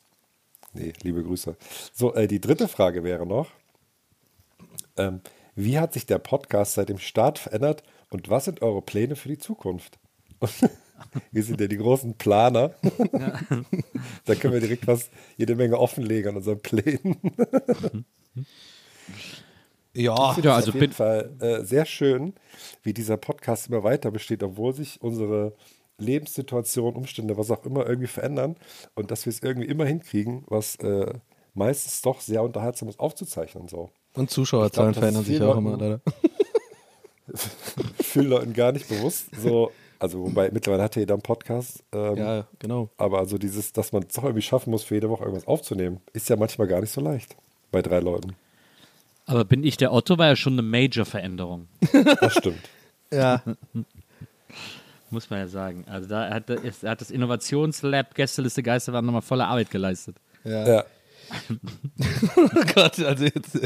S3: Nee, liebe Grüße. So, äh, die dritte Frage wäre noch: ähm, Wie hat sich der Podcast seit dem Start verändert und was sind eure Pläne für die Zukunft? (laughs) (laughs) Wir sind ja die großen Planer. (laughs) da können wir direkt was, jede Menge offenlegen an unseren Plänen. (laughs)
S2: ja,
S4: Ja, also
S3: auf jeden
S4: bin,
S3: Fall äh, sehr schön, wie dieser Podcast immer weiter besteht, obwohl sich unsere Lebenssituation, Umstände, was auch immer irgendwie verändern und dass wir es irgendwie immer hinkriegen, was äh, meistens doch sehr unterhaltsam ist aufzuzeichnen. So.
S2: und Zuschauerzahlen
S3: glaub,
S2: verändern sich auch immer, leider.
S3: Vielen Leuten gar nicht bewusst. So, also wobei mittlerweile hat ja jeder einen Podcast. Ähm,
S2: Ja, genau.
S3: Aber also dieses, dass man es doch irgendwie schaffen muss, für jede Woche irgendwas aufzunehmen, ist ja manchmal gar nicht so leicht bei drei Leuten.
S4: aber bin ich der Otto, war ja schon eine Major-Veränderung. (laughs)
S3: Das stimmt.
S2: Ja, (laughs)
S4: Muss man ja sagen. Also da hat, er hat das Innovationslab Gästeliste Geisterwand nochmal volle Arbeit geleistet.
S2: ja.
S3: Ja. (laughs)
S2: Oh Gott, also jetzt.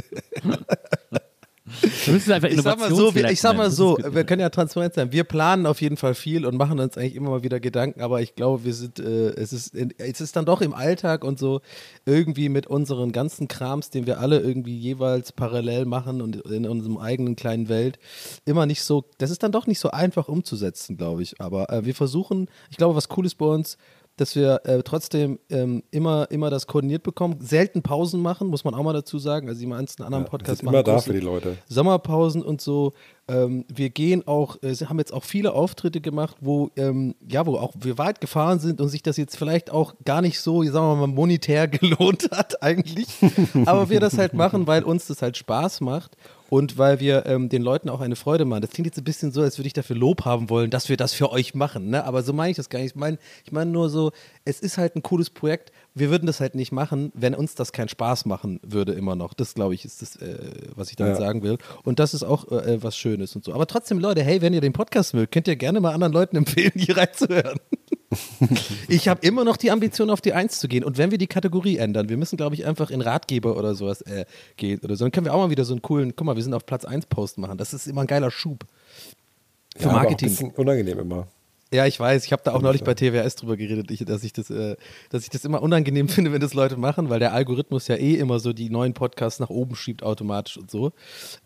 S4: Wir müssen einfach
S2: Ich sag mal so, wir, ich sag mal so, wir können ja transparent sein. Wir planen auf jeden Fall viel und machen uns eigentlich immer mal wieder Gedanken, aber ich glaube, wir sind, äh, es ist, in, es ist dann doch im Alltag und so irgendwie mit unseren ganzen Krams, den wir alle irgendwie jeweils parallel machen und in unserem eigenen kleinen Welt, immer nicht so, das ist dann doch nicht so einfach umzusetzen, glaube ich. Aber äh, wir versuchen, ich glaube, was cool ist bei uns, dass wir äh, trotzdem ähm, immer, immer das koordiniert bekommen, selten Pausen machen, muss man auch mal dazu sagen. Also die meisten anderen
S3: Wir
S2: Podcasts
S3: sind immer da für die Leute.
S2: Sommerpausen und so. Ähm, wir gehen auch, äh, haben jetzt auch viele Auftritte gemacht, wo ähm, ja, wo auch wir weit gefahren sind und sich das jetzt vielleicht auch gar nicht so, sagen wir mal, monetär (laughs) gelohnt hat eigentlich. (laughs) Aber wir das halt machen, weil uns das halt Spaß macht und weil wir ähm, den Leuten auch eine Freude machen. Das klingt jetzt ein bisschen so, als würde ich dafür Lob haben wollen, dass wir das für euch machen. Ne? Aber so meine ich das gar nicht. Ich meine ich mein nur so, es ist halt ein cooles Projekt. Wir würden das halt nicht machen, wenn uns das keinen Spaß machen würde immer noch. Das, glaube ich, ist das, äh, was ich damit
S3: Ja.
S2: sagen will. Und das ist auch äh, was Schönes und so. Aber trotzdem, Leute, hey, wenn ihr den Podcast mögt, könnt ihr gerne mal anderen Leuten empfehlen, hier reinzuhören. (laughs) ich habe immer noch die Ambition, auf die Eins zu gehen. Und wenn wir die Kategorie ändern, wir müssen, glaube ich, einfach in Ratgeber oder sowas äh, gehen oder so, dann können wir auch mal wieder so einen coolen, guck mal, wir sind auf Platz 1 Post machen. Das ist immer ein geiler Schub. Für
S3: Ja, aber auch
S2: Marketing.
S3: ein bisschen unangenehm immer.
S2: Ja, ich weiß. Ich habe da auch neulich bei TWS drüber geredet, ich, dass, ich das, äh, dass ich das immer unangenehm (laughs) finde, wenn das Leute machen, weil der Algorithmus ja eh immer so die neuen Podcasts nach oben schiebt automatisch und so.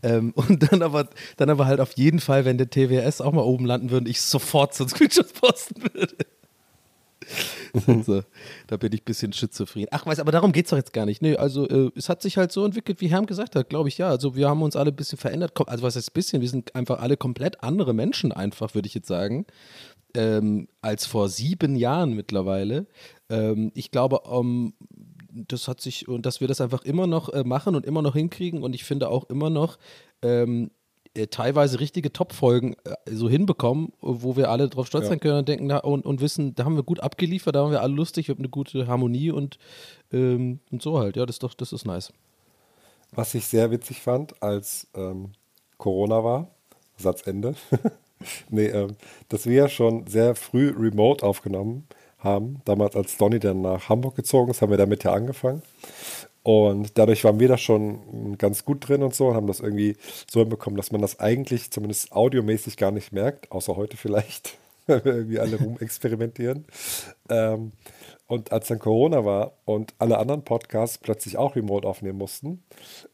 S2: Ähm, (laughs) und dann aber, dann aber halt auf jeden Fall, wenn der TWS auch mal oben landen würde, ich sofort so einen Screenshot posten würde. (laughs) also, da bin ich ein bisschen schizophren. Ach, weiß, aber darum geht es doch jetzt gar nicht. Nee, also äh, es hat sich halt so entwickelt, wie Herm gesagt hat, glaube ich, ja. Also wir haben uns alle ein bisschen verändert. Also was heißt ein bisschen? Wir sind einfach alle komplett andere Menschen einfach, würde ich jetzt sagen, ähm, als vor sieben Jahren mittlerweile. Ähm, ich glaube, um, das hat sich und dass wir das einfach immer noch äh, machen und immer noch hinkriegen und ich finde auch immer noch ähm, äh, teilweise richtige Top-Folgen äh, so hinbekommen, wo wir alle drauf stolz
S3: Ja.
S2: sein können und denken na, und, und wissen, da haben wir gut abgeliefert, da haben wir alle lustig, wir haben eine gute Harmonie und, ähm, und so halt. Ja, das ist doch, das ist nice.
S3: Was ich sehr witzig fand, als ähm, Corona war, Satzende, (laughs) nee, ähm, dass wir ja schon sehr früh remote aufgenommen haben. Damals, als Donny dann nach Hamburg gezogen ist, haben wir damit ja angefangen. Und dadurch waren wir da schon ganz gut drin und so und haben das irgendwie so hinbekommen, dass man das eigentlich zumindest audiomäßig gar nicht merkt, außer heute vielleicht, (laughs) weil wir irgendwie alle rumexperimentieren. Ähm, und als dann Corona war und alle anderen Podcasts plötzlich auch remote aufnehmen mussten,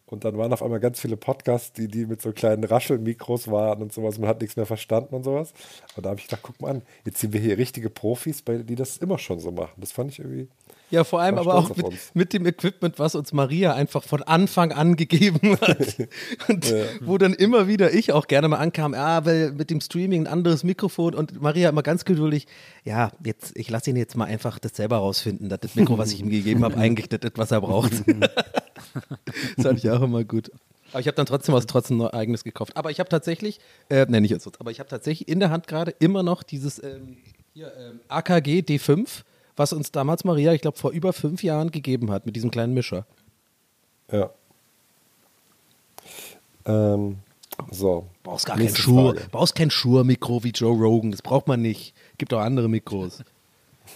S3: und dann waren auf einmal ganz viele Podcasts, die, die mit so kleinen Raschelmikros waren und sowas. Man hat nichts mehr verstanden und sowas. Und da habe ich gedacht, guck mal an, jetzt sind wir hier richtige Profis, die das immer schon so machen. Das fand ich irgendwie.
S2: Ja, vor allem aber auch mit, mit dem Equipment, was uns Maria einfach von Anfang an gegeben hat. (laughs) Und wo dann immer wieder ich auch gerne mal ankam, ja, weil mit dem Streaming ein anderes Mikrofon und Maria immer ganz geduldig, ja, jetzt, ich lasse ihn jetzt mal einfach das selber rausfinden, dass das Mikro, was ich ihm gegeben habe, (laughs) eigentlich das ist, was er braucht. (laughs) das fand ich auch immer gut. Aber ich habe dann trotzdem was trotzdem noch eigenes gekauft. Aber ich habe tatsächlich, äh, ne, nicht jetzt, aber ich habe tatsächlich in der Hand gerade immer noch dieses ähm, hier, ähm, AKG D5, was uns damals Maria, ich glaube, vor über fünf Jahren gegeben hat, mit diesem kleinen Mischer.
S3: Ja. Ähm, so.
S2: Brauchst gar kein Schuhe, brauchst kein Schuhe-Mikro wie Joe Rogan, das braucht man nicht. Gibt auch andere Mikros.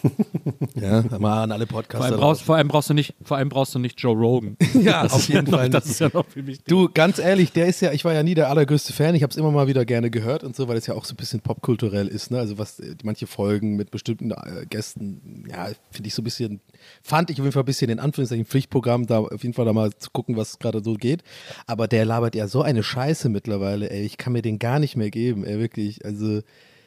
S2: (laughs) ja, mal an alle
S4: Vor
S2: Podcaster.
S4: allem, brauchst, vor, allem brauchst du nicht, vor allem brauchst du nicht Joe Rogan. (laughs)
S2: Ja,
S4: Das
S2: auf jeden
S4: ja noch,
S2: Fall
S4: Das
S2: nicht.
S4: ist ja noch viel wichtiger.
S2: Du, ganz ehrlich, der ist ja, ich war ja nie der allergrößte Fan. Ich habe es immer mal wieder gerne gehört und so, weil es ja auch so ein bisschen popkulturell ist. Ne? Also was äh, manche Folgen mit bestimmten äh, Gästen, ja, finde ich so ein bisschen, fand ich auf jeden Fall ein bisschen in Anführungszeichen Pflichtprogramm, da auf jeden Fall da mal zu gucken, was gerade so geht. Aber der labert ja so eine Scheiße mittlerweile, ey. Ich kann mir den gar nicht mehr geben, ey, wirklich. Also.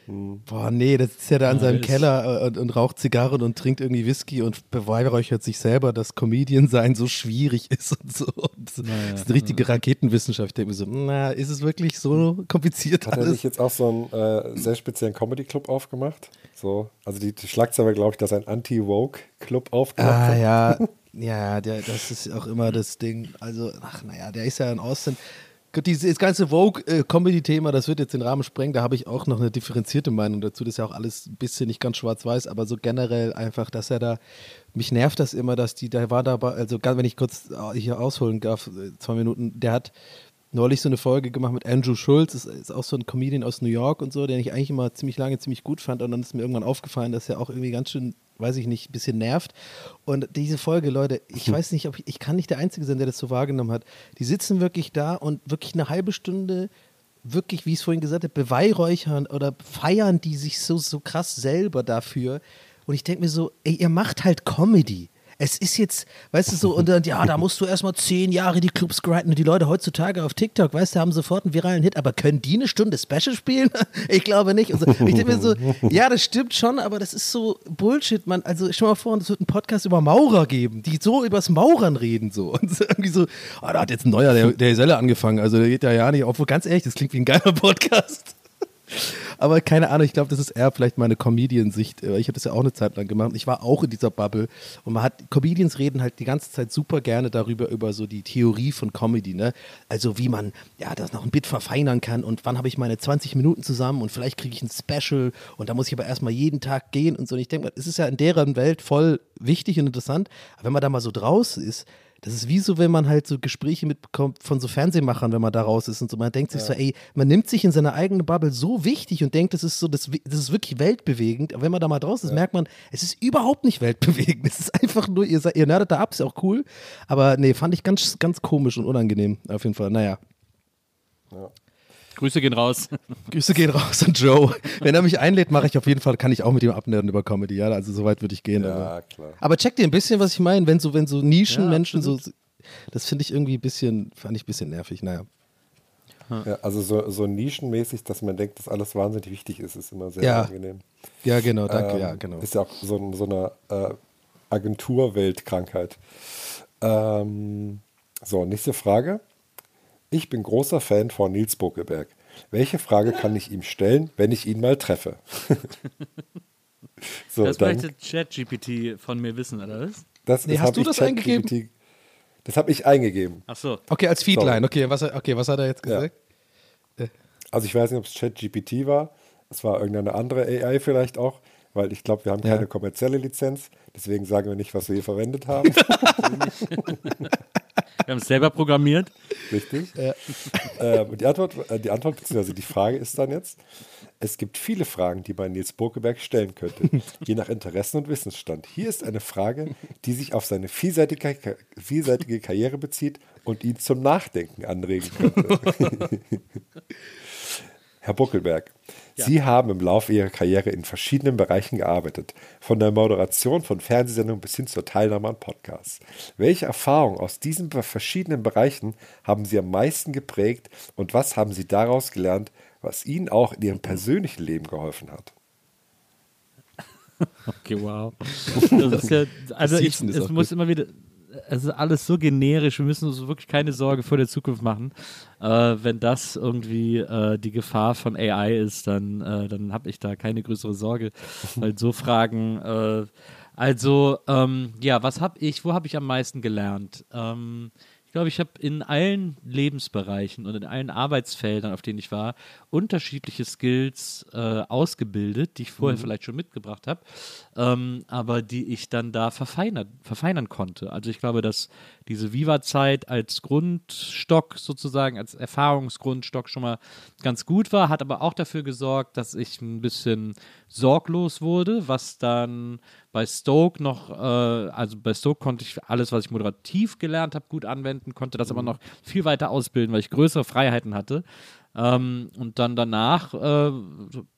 S2: Boah, nee, das ist ja da in
S4: Ja,
S2: seinem
S4: ist-
S2: Keller äh, und, und raucht Zigarren und trinkt irgendwie Whisky und beweihräuchert sich selber, dass Comedian sein so schwierig ist und so. Und das ist eine richtige Raketenwissenschaft. Ich denke mir so, na, ist es wirklich so kompliziert
S3: Hat er nicht jetzt auch so einen äh, sehr speziellen Comedy-Club aufgemacht? So, also die, die Schlagzeile, glaube ich, dass einen Anti-Woke-Club aufgemacht
S2: Ah
S3: hat.
S2: ja, (laughs) ja, der, das ist auch immer das Ding. Also, ach naja, der ist ja in Austin. Gut, dieses ganze Vogue-Comedy-Thema, das wird jetzt den Rahmen sprengen. Da habe ich auch noch eine differenzierte Meinung dazu. Das ist ja auch alles ein bisschen nicht ganz schwarz-weiß, aber so generell einfach, dass er da, mich nervt das immer, dass die, da war dabei, also wenn ich kurz äh, hier ausholen darf, äh, zwei Minuten, der hat neulich so eine Folge gemacht mit Andrew Schulz, ist, ist auch so ein Comedian aus New York und so, den ich eigentlich immer ziemlich lange ziemlich gut fand und dann ist mir irgendwann aufgefallen, dass er auch irgendwie ganz schön, weiß ich nicht, ein bisschen nervt. Und diese Folge, Leute, ich weiß nicht, ob ich, ich kann nicht der Einzige sein, der das so wahrgenommen hat. Die sitzen wirklich da und wirklich eine halbe Stunde wirklich, wie ich es vorhin gesagt habe, beweihräuchern oder feiern die sich so, so krass selber dafür. Und ich denke mir so, ey, ihr macht halt Comedy. Es ist jetzt, weißt du, so, und dann, ja, da musst du erstmal zehn Jahre die Clubs grinden und die Leute heutzutage auf TikTok, weißt du, haben sofort einen viralen Hit, aber können die eine Stunde Special spielen? (laughs) ich glaube nicht. So. Und ich denke mir so, ja, das stimmt schon, aber das ist so Bullshit, man. Also, stell mal vor, es wird einen Podcast über Maurer geben, die so übers Maurern reden, so. Und so irgendwie so, ah, da hat jetzt ein neuer, der, der Selle angefangen, also der geht ja ja nicht, obwohl ganz ehrlich, das klingt wie ein geiler (laughs) Podcast. Aber keine Ahnung, ich glaube, das ist eher vielleicht meine Comedian-Sicht. Äh, Ich habe das ja auch eine Zeit lang gemacht. Ich war auch in dieser Bubble und man hat, Comedians reden halt die ganze Zeit super gerne darüber, über so die Theorie von Comedy, ne? Also wie man, ja, das noch ein Bit verfeinern kann und wann habe ich meine 20 Minuten zusammen und vielleicht kriege ich ein Special und da muss ich aber erstmal jeden Tag gehen und so. Und ich denke es ist ja in deren Welt voll wichtig und interessant. Aber wenn man da mal so draußen ist, das ist wie so, wenn man halt so Gespräche mitbekommt von so Fernsehmachern, wenn man da raus ist und so. Man denkt sich so, ey, man nimmt sich in seine eigene Bubble so wichtig und denkt, das ist so, das, das ist wirklich weltbewegend. Aber wenn man da mal draußen ist, merkt man, es ist überhaupt nicht weltbewegend. (laughs) Es ist einfach nur, ihr, seid- ihr nerdet da ab, ist auch cool. Aber nee, fand ich ganz, ganz komisch und unangenehm. Auf jeden Fall. Naja.
S4: Grüße gehen raus.
S2: Grüße gehen raus an Joe. Wenn er mich einlädt, mache ich auf jeden Fall, kann ich auch mit ihm abnerden über Comedy. Ja, also so weit würde ich gehen.
S3: Ja,
S2: aber.
S3: klar.
S2: Aber checkt ihr ein bisschen, was ich meine, wenn so, wenn so Nischenmenschen so, das finde ich irgendwie ein bisschen, fand ich ein bisschen nervig, naja.
S3: Ja, also so, so nischenmäßig, dass man denkt, dass alles wahnsinnig wichtig ist, ist immer sehr
S2: Ja.
S3: angenehm.
S2: Ja, genau, danke,
S3: Ähm,
S2: ja, genau.
S3: Ist ja auch so, so eine äh, Agenturweltkrankheit. Ähm, so, nächste Frage. Ich bin großer Fan von Nils Buckelberg. Welche Frage kann ich ihm stellen, wenn ich ihn mal treffe? (laughs) so,
S4: das
S3: dann,
S4: möchte ChatGPT von mir wissen, oder was?
S3: das,
S2: Nee,
S3: das
S2: hast du das eingegeben?
S3: Das habe ich eingegeben.
S4: Ach so.
S2: Okay, als Feedline. Okay, was, okay, was hat er jetzt
S3: Ja.
S2: gesagt?
S3: Also ich weiß nicht, ob es ChatGPT war. Es war irgendeine andere AI vielleicht auch, weil ich glaube, wir haben
S2: Ja.
S3: keine kommerzielle Lizenz. Deswegen sagen wir nicht, was wir hier verwendet haben. (laughs) (laughs)
S4: Wir haben es selber programmiert.
S3: Richtig. Ähm, und die Antwort, äh, die Antwort bzw. die Frage ist dann jetzt: Es gibt viele Fragen, die man Nils Bokeberg stellen könnte, je nach Interessen und Wissensstand. Hier ist eine Frage, die sich auf seine vielseitige, vielseitige Karriere bezieht und ihn zum Nachdenken anregen könnte. (laughs) Herr Buckelberg, Sie haben im Laufe Ihrer Karriere in verschiedenen Bereichen gearbeitet, von der Moderation von Fernsehsendungen bis hin zur Teilnahme an Podcasts. Welche Erfahrungen aus diesen verschiedenen Bereichen haben Sie am meisten geprägt und was haben Sie daraus gelernt, was Ihnen auch in Ihrem persönlichen Leben geholfen hat? (laughs)
S4: Okay, wow. (laughs) Das ist ja, also ich, es muss immer wieder, es ist alles so generisch, wir müssen uns wirklich keine Sorge vor der Zukunft machen. Äh, wenn das irgendwie äh, die Gefahr von AI ist, dann, äh, dann habe ich da keine größere Sorge, (laughs) weil so Fragen, äh, also ähm, ja, was habe ich, wo habe ich am meisten gelernt? Ähm, ich glaube, ich habe in allen Lebensbereichen und in allen Arbeitsfeldern, auf denen ich war, unterschiedliche Skills äh, ausgebildet, die ich vorher vielleicht schon mitgebracht habe, ähm, aber die ich dann da verfeinert, verfeinern konnte. Also ich glaube, dass diese Viva-Zeit als Grundstock sozusagen, als Erfahrungsgrundstock schon mal ganz gut war, hat aber auch dafür gesorgt, dass ich ein bisschen sorglos wurde, was dann bei Stoke noch, äh, also bei Stoke konnte ich alles, was ich moderativ gelernt habe, gut anwenden, konnte das aber noch viel weiter ausbilden, weil ich größere Freiheiten hatte. Ähm, und dann danach äh,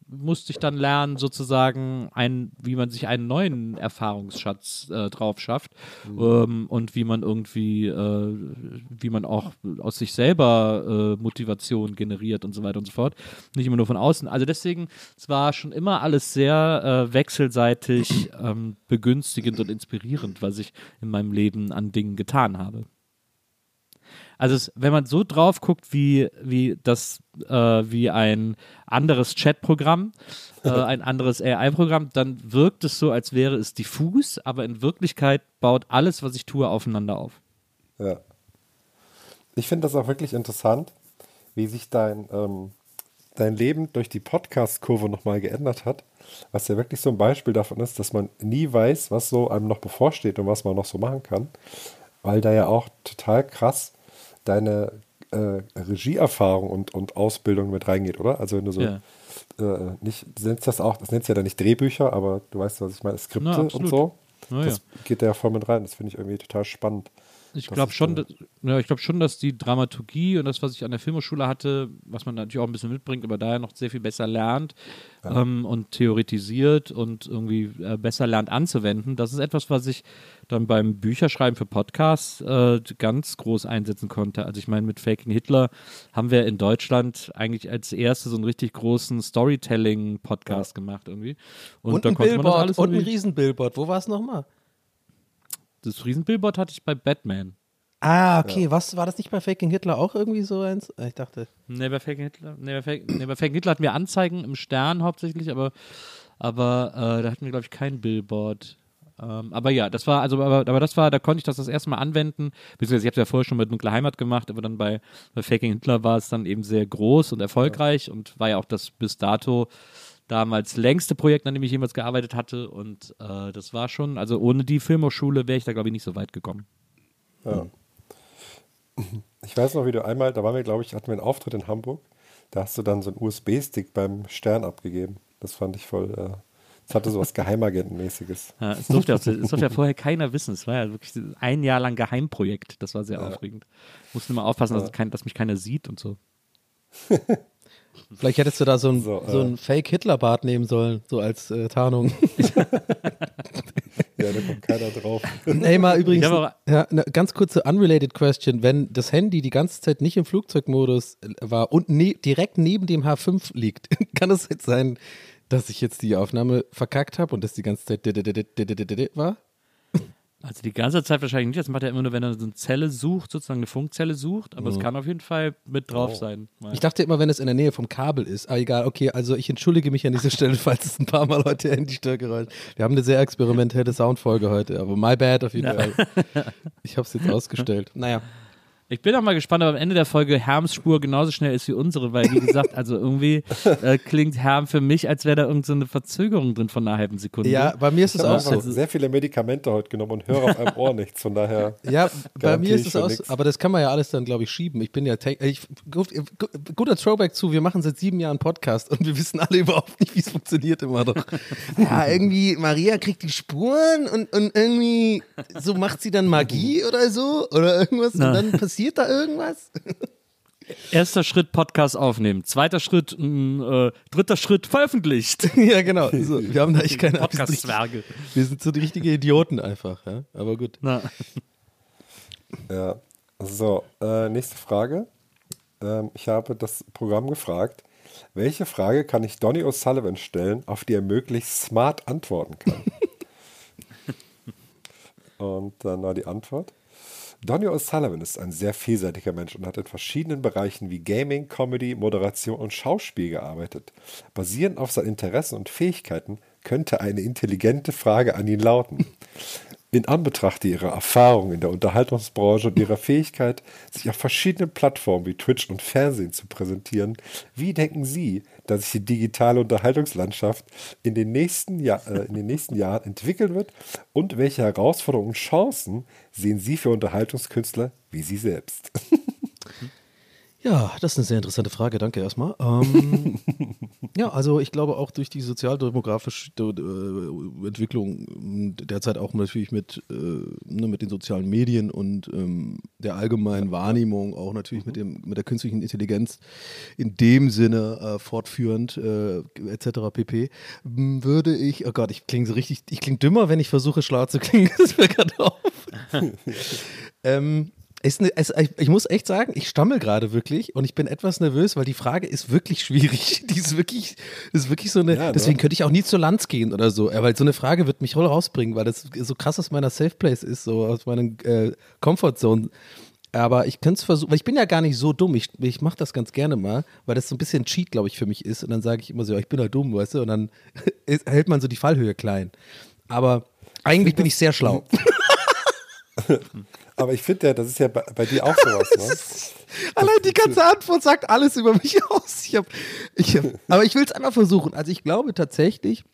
S4: musste ich dann lernen, sozusagen, ein, wie man sich einen neuen Erfahrungsschatz äh, drauf schafft ähm, und wie man irgendwie, äh, wie man auch aus sich selber äh, Motivation generiert und so weiter und so fort. Nicht immer nur von außen. Also deswegen, es war schon immer alles sehr äh, wechselseitig ähm, begünstigend und inspirierend, was ich in meinem Leben an Dingen getan habe. Also es, wenn man so drauf guckt, wie, wie das, äh, wie ein anderes Chatprogramm, äh, (laughs) ein anderes AI-Programm, dann wirkt es so, als wäre es diffus, aber in Wirklichkeit baut alles, was ich tue, aufeinander auf.
S3: Ja. Ich finde das auch wirklich interessant, wie sich dein, ähm, dein Leben durch die Podcast-Kurve nochmal geändert hat. Was ja wirklich so ein Beispiel davon ist, dass man nie weiß, was so einem noch bevorsteht und was man noch so machen kann. Weil da ja auch total krass deine äh, Regieerfahrung und, und Ausbildung mit reingeht, oder? Also wenn du so
S4: Ja.
S3: äh, nicht, du nennst das auch, das nennst ja dann nicht Drehbücher, aber du weißt, was ich meine, Skripte
S4: Na,
S3: und so.
S4: Na
S3: das geht da ja voll mit rein. Das finde ich irgendwie total spannend.
S4: Ich glaube schon, dass, ja, ich glaube schon, dass die Dramaturgie und das, was ich an der Filmhochschule hatte, was man natürlich auch ein bisschen mitbringt, aber daher noch sehr viel besser lernt ähm, und theoretisiert und irgendwie äh, besser lernt anzuwenden. Das ist etwas, was ich dann beim Bücherschreiben für Podcasts äh, ganz groß einsetzen konnte. Also ich meine, mit Faking Hitler haben wir in Deutschland eigentlich als erste so einen richtig großen Storytelling-Podcast gemacht irgendwie. Und,
S2: Und,
S4: da
S2: ein
S4: konnte man das
S2: Billboard,
S4: alles
S2: und ein Riesenbillboard. Wo war es nochmal?
S4: Das Riesenbillboard hatte ich bei Batman.
S2: Ah, okay. Was war das nicht bei Faking Hitler auch irgendwie so eins? Ah, Ich dachte.
S4: Nee, bei Fake Hitler, nee, bei Fake, nee, bei Fake Hitler hatten wir Anzeigen im Stern hauptsächlich, aber, aber äh, da hatten wir, glaube ich, kein Billboard. Ähm, aber ja, das war, also, aber, aber das war, da konnte ich das das erste Mal anwenden, beziehungsweise ich habe es ja vorher schon mit Dunkle Heimat gemacht, aber dann bei, bei Faking Hitler war es dann eben sehr groß und erfolgreich und war ja auch das bis dato damals längste Projekt, an dem ich jemals gearbeitet hatte und äh, das war schon, also ohne die Filmhochschule wäre ich da, glaube ich, nicht so weit gekommen.
S3: Ja. Ich weiß noch, wie du einmal, da waren wir, glaube ich, hatten wir einen Auftritt in Hamburg. Da hast du dann so einen USB-Stick beim Stern abgegeben. Das fand ich voll. Äh, das hatte so was (laughs) Geheimagentenmäßiges.
S4: Ja, es, durfte es durfte ja vorher keiner wissen. Es war ja wirklich ein Jahr lang Geheimprojekt. Das war sehr aufregend. Musste immer aufpassen, dass, kein, dass mich keiner sieht und so. (laughs)
S2: Vielleicht hättest du da so ein,
S3: So,
S2: so,
S3: äh.
S2: Fake-Hitler-Bart nehmen sollen, so als äh, Tarnung. (laughs)
S3: Ja, da kommt keiner drauf.
S2: Ey, mal übrigens, ja, eine ganz kurze unrelated question. Wenn das Handy die ganze Zeit nicht im Flugzeugmodus war und ne direkt neben dem H5 liegt, (laughs) kann es jetzt sein, dass ich jetzt die Aufnahme verkackt habe und das die ganze Zeit war?
S4: Also die ganze Zeit wahrscheinlich nicht. Das macht er immer nur, wenn er so eine Zelle sucht, sozusagen eine Funkzelle sucht. Aber es kann auf jeden Fall mit drauf sein.
S2: Ich dachte immer, wenn es in der Nähe vom Kabel ist. Aber egal, okay, also ich entschuldige mich an dieser Stelle, (laughs) falls es ein paar Mal heute in die Stirn geräuscht. Wir haben eine sehr experimentelle Soundfolge heute, aber my bad auf jeden Fall. Ich habe es jetzt ausgestellt. Naja.
S4: Ich bin auch mal gespannt, ob am Ende der Folge Herms Spur genauso schnell ist wie unsere, weil wie gesagt, also irgendwie äh, klingt Herm für mich, als wäre da irgendeine so eine Verzögerung drin von einer halben Sekunde.
S2: Ja, bei mir ist es auch so.
S3: einfach sehr viele Medikamente heute genommen und höre auf einem Ohr nichts. Von daher. (laughs)
S2: Ja, bei mir ist es auch,
S3: nix.
S2: aber das kann man ja alles dann, glaube ich, schieben. Ich bin ja, tech- ich, gut, gut- guter Throwback zu, wir machen seit sieben Jahren Podcast und wir wissen alle (laughs) überhaupt nicht, wie es funktioniert immer noch. Ja, irgendwie, Maria kriegt die Spuren und, und irgendwie, so macht sie dann Magie oder so oder irgendwas und dann passiert da irgendwas. (laughs)
S4: Erster Schritt Podcast aufnehmen. Zweiter Schritt, mh, äh, dritter Schritt veröffentlicht. (laughs)
S2: ja, genau. So, wir haben da echt keine.
S4: Podcast-Zwerge.
S2: Wir sind so die richtigen Idioten einfach, ja. Aber gut.
S4: Na,
S3: Ja. So, äh, nächste Frage. Ähm, ich habe das Programm gefragt, welche Frage kann ich Donny O'Sullivan stellen, auf die er möglichst smart antworten kann? (laughs) Und dann war die Antwort. Donny O'Sullivan ist ein sehr vielseitiger Mensch und hat in verschiedenen Bereichen wie Gaming, Comedy, Moderation und Schauspiel gearbeitet. Basierend auf seinen Interessen und Fähigkeiten könnte eine intelligente Frage an ihn lauten. In Anbetracht ihrer Erfahrung in der Unterhaltungsbranche und ihrer Fähigkeit, sich auf verschiedenen Plattformen wie Twitch und Fernsehen zu präsentieren, wie denken Sie, dass sich die digitale Unterhaltungslandschaft in den nächsten, Jahr, äh, in den nächsten Jahren entwickeln wird und welche Herausforderungen und Chancen sehen Sie für Unterhaltungskünstler wie Sie selbst? (laughs)
S2: Ja, das ist eine sehr interessante Frage, danke erstmal. Ähm, (laughs) ja, also ich glaube auch durch die sozialdemografische äh, Entwicklung m, derzeit auch natürlich mit, äh, ne, mit den sozialen Medien und ähm, der allgemeinen Wahrnehmung, auch natürlich mit, dem, mit der künstlichen Intelligenz in dem Sinne äh, fortführend äh, etc. pp. Würde ich, oh Gott, ich klinge so richtig, ich klinge dümmer, wenn ich versuche schlau zu klingen, (laughs) das ist mir gerade auf. (laughs) ähm, ist ne, es, ich, muss echt sagen, ich stammel gerade wirklich und ich bin etwas nervös, weil die Frage ist wirklich schwierig. (laughs) Die ist wirklich, ist wirklich so eine.
S3: Ja, ne?
S2: deswegen könnte ich auch nie zur Lanz gehen oder so. Ja, Weil so eine Frage wird mich voll rausbringen, weil das so krass aus meiner Safe Place ist, so aus meiner äh, Comfort Zone. Aber ich könnte es versuchen, weil ich bin ja gar nicht so dumm. Ich, ich mache das ganz gerne mal, weil das so ein bisschen Cheat, glaube ich, für mich ist. Und dann sage ich immer so, ja, ich bin halt dumm, weißt du? Und dann (laughs) hält man so die Fallhöhe klein. Aber eigentlich bin ich sehr schlau. (laughs) (laughs)
S3: Aber ich finde ja, das ist ja bei, bei dir auch sowas, ne? (laughs)
S2: Allein die ganze Antwort sagt alles über mich (laughs) aus. Ich hab, ich hab, aber ich will es einmal versuchen. Also ich glaube tatsächlich,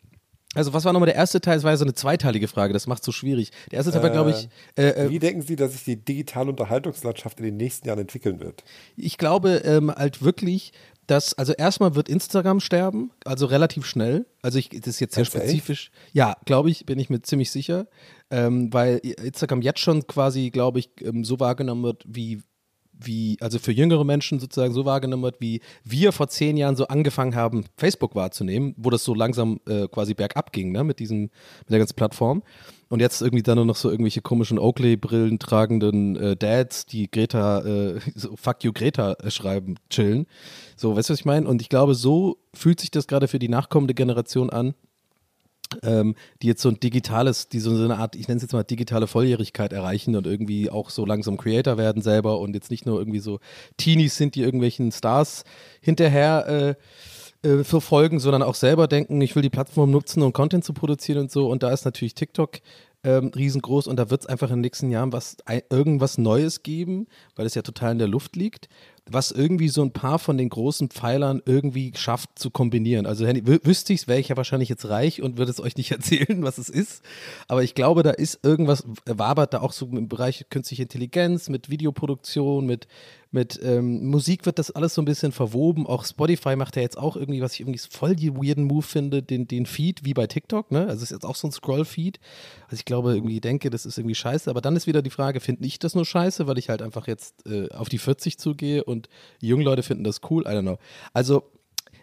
S2: also was war nochmal der erste Teil? Es war ja so eine zweiteilige Frage, das macht es so schwierig. Der erste Teil war, glaube ich, äh, äh,
S3: Wie denken Sie, dass sich die digitale Unterhaltungslandschaft in den nächsten Jahren entwickeln wird?
S2: ich glaube ähm, halt wirklich, dass, also erstmal wird Instagram sterben, also relativ schnell. Also ich, das ist jetzt sehr spezifisch. Ja, glaube ich, bin ich mir ziemlich sicher. Ähm, weil Instagram jetzt schon quasi, glaube ich, ähm, so wahrgenommen wird, wie wie, also für jüngere Menschen sozusagen so wahrgenommen wird, wie wir vor zehn Jahren so angefangen haben, Facebook wahrzunehmen, wo das so langsam äh, quasi bergab ging, ne, mit diesem, mit der ganzen Plattform. Und jetzt irgendwie dann nur noch so irgendwelche komischen Oakley-Brillen tragenden äh, Dads, die Greta, äh, (laughs) so Fuck you Greta äh, schreiben, chillen. So, weißt du, was ich meine? Und ich glaube, so fühlt sich das gerade für die nachkommende Generation an, ähm, die jetzt so ein digitales, die so eine Art, ich nenne es jetzt mal digitale Volljährigkeit erreichen und irgendwie auch so langsam Creator werden selber und jetzt nicht nur irgendwie so Teenies sind, die irgendwelchen Stars hinterher äh, äh, verfolgen, sondern auch selber denken, ich will die Plattform nutzen, um Content zu produzieren und so. Und da ist natürlich TikTok ähm, riesengroß und da wird es einfach in den nächsten Jahren was, ein, irgendwas Neues geben, weil es ja total in der Luft liegt, was irgendwie so ein paar von den großen Pfeilern irgendwie schafft zu kombinieren. Also wenn, wü wüsste ich es, wäre ich ja wahrscheinlich jetzt reich und würde es euch nicht (laughs) erzählen, was es ist. Aber ich glaube, da ist irgendwas, wabert da auch so im Bereich künstliche Intelligenz, mit Videoproduktion, mit, mit ähm, Musik wird das alles so ein bisschen verwoben. Auch Spotify macht ja jetzt auch irgendwie, was ich irgendwie voll die weirden Move finde, den, den Feed wie bei TikTok, ne? Also es ist jetzt auch so ein Scroll-Feed. Also ich glaube, irgendwie denke, das ist irgendwie scheiße. Aber dann ist wieder die Frage, finde ich das nur scheiße, weil ich halt einfach jetzt äh, auf die 40 zugehe und die jungen Leute finden das cool? I don't know. Also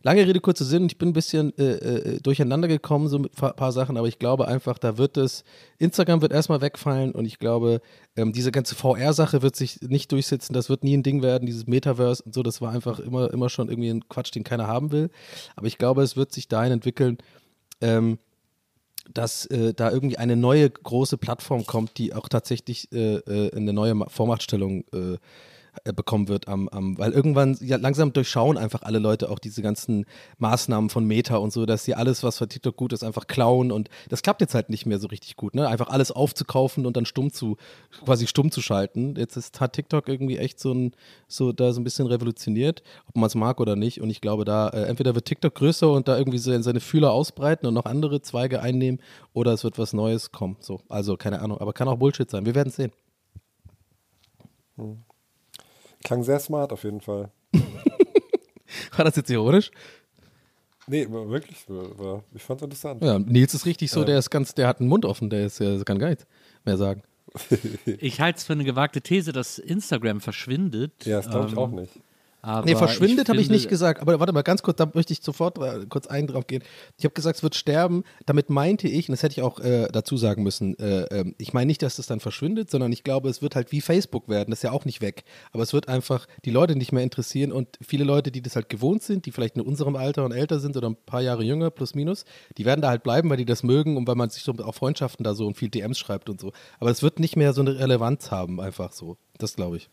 S2: lange Rede, kurzer Sinn, ich bin ein bisschen äh, äh, durcheinander gekommen, so mit ein paar Sachen, aber ich glaube einfach, da wird es, Instagram wird erstmal wegfallen und ich glaube, ähm, diese ganze VR-Sache wird sich nicht durchsetzen, das wird nie ein Ding werden, dieses Metaverse und so, das war einfach immer, immer schon irgendwie ein Quatsch, den keiner haben will. Aber ich glaube, es wird sich dahin entwickeln, ähm, dass äh, da irgendwie eine neue große Plattform kommt, die auch tatsächlich äh, äh, eine neue Vormachtstellung äh, bekommen wird am, am, weil irgendwann ja langsam durchschauen einfach alle Leute auch diese ganzen Maßnahmen von Meta und so, dass sie alles, was für TikTok gut ist, einfach klauen und das klappt jetzt halt nicht mehr so richtig gut, ne? Einfach alles aufzukaufen und dann stumm zu, quasi stumm zu schalten. Jetzt ist, hat TikTok irgendwie echt so ein, so da so ein bisschen revolutioniert, ob man es mag oder nicht. Und ich glaube, da äh, entweder wird TikTok größer und da irgendwie so seine Fühler ausbreiten und noch andere Zweige einnehmen, oder es wird was Neues kommen. So, also keine Ahnung, aber kann auch Bullshit sein. Wir werden sehen.
S3: Hm. Klang sehr smart auf jeden Fall. (laughs)
S2: War das jetzt ironisch?
S3: Nee, wirklich. Ich fand es interessant.
S2: Ja, Nils ist richtig so, der ist ganz, der hat einen Mund offen, der ist, der kann gar nichts mehr sagen.
S4: ich halte es für eine gewagte These, dass Instagram verschwindet.
S3: Ja, das glaube ich ähm, auch nicht.
S2: Aber nee, verschwindet habe ich nicht gesagt. Aber warte mal, ganz kurz, da möchte ich sofort äh, kurz einen drauf gehen. Ich habe gesagt, es wird sterben. Damit meinte ich, und das hätte ich auch äh, dazu sagen müssen, äh, ähm, ich meine nicht, dass das dann verschwindet, sondern ich glaube, es wird halt wie Facebook werden. Das ist ja auch nicht weg. Aber es wird einfach die Leute nicht mehr interessieren und viele Leute, die das halt gewohnt sind, die vielleicht in unserem Alter und älter sind oder ein paar Jahre jünger, plus minus, die werden da halt bleiben, weil die das mögen und weil man sich so auf Freundschaften da so und viel DMs schreibt und so. Aber es wird nicht mehr so eine Relevanz haben, einfach so. Das glaube ich.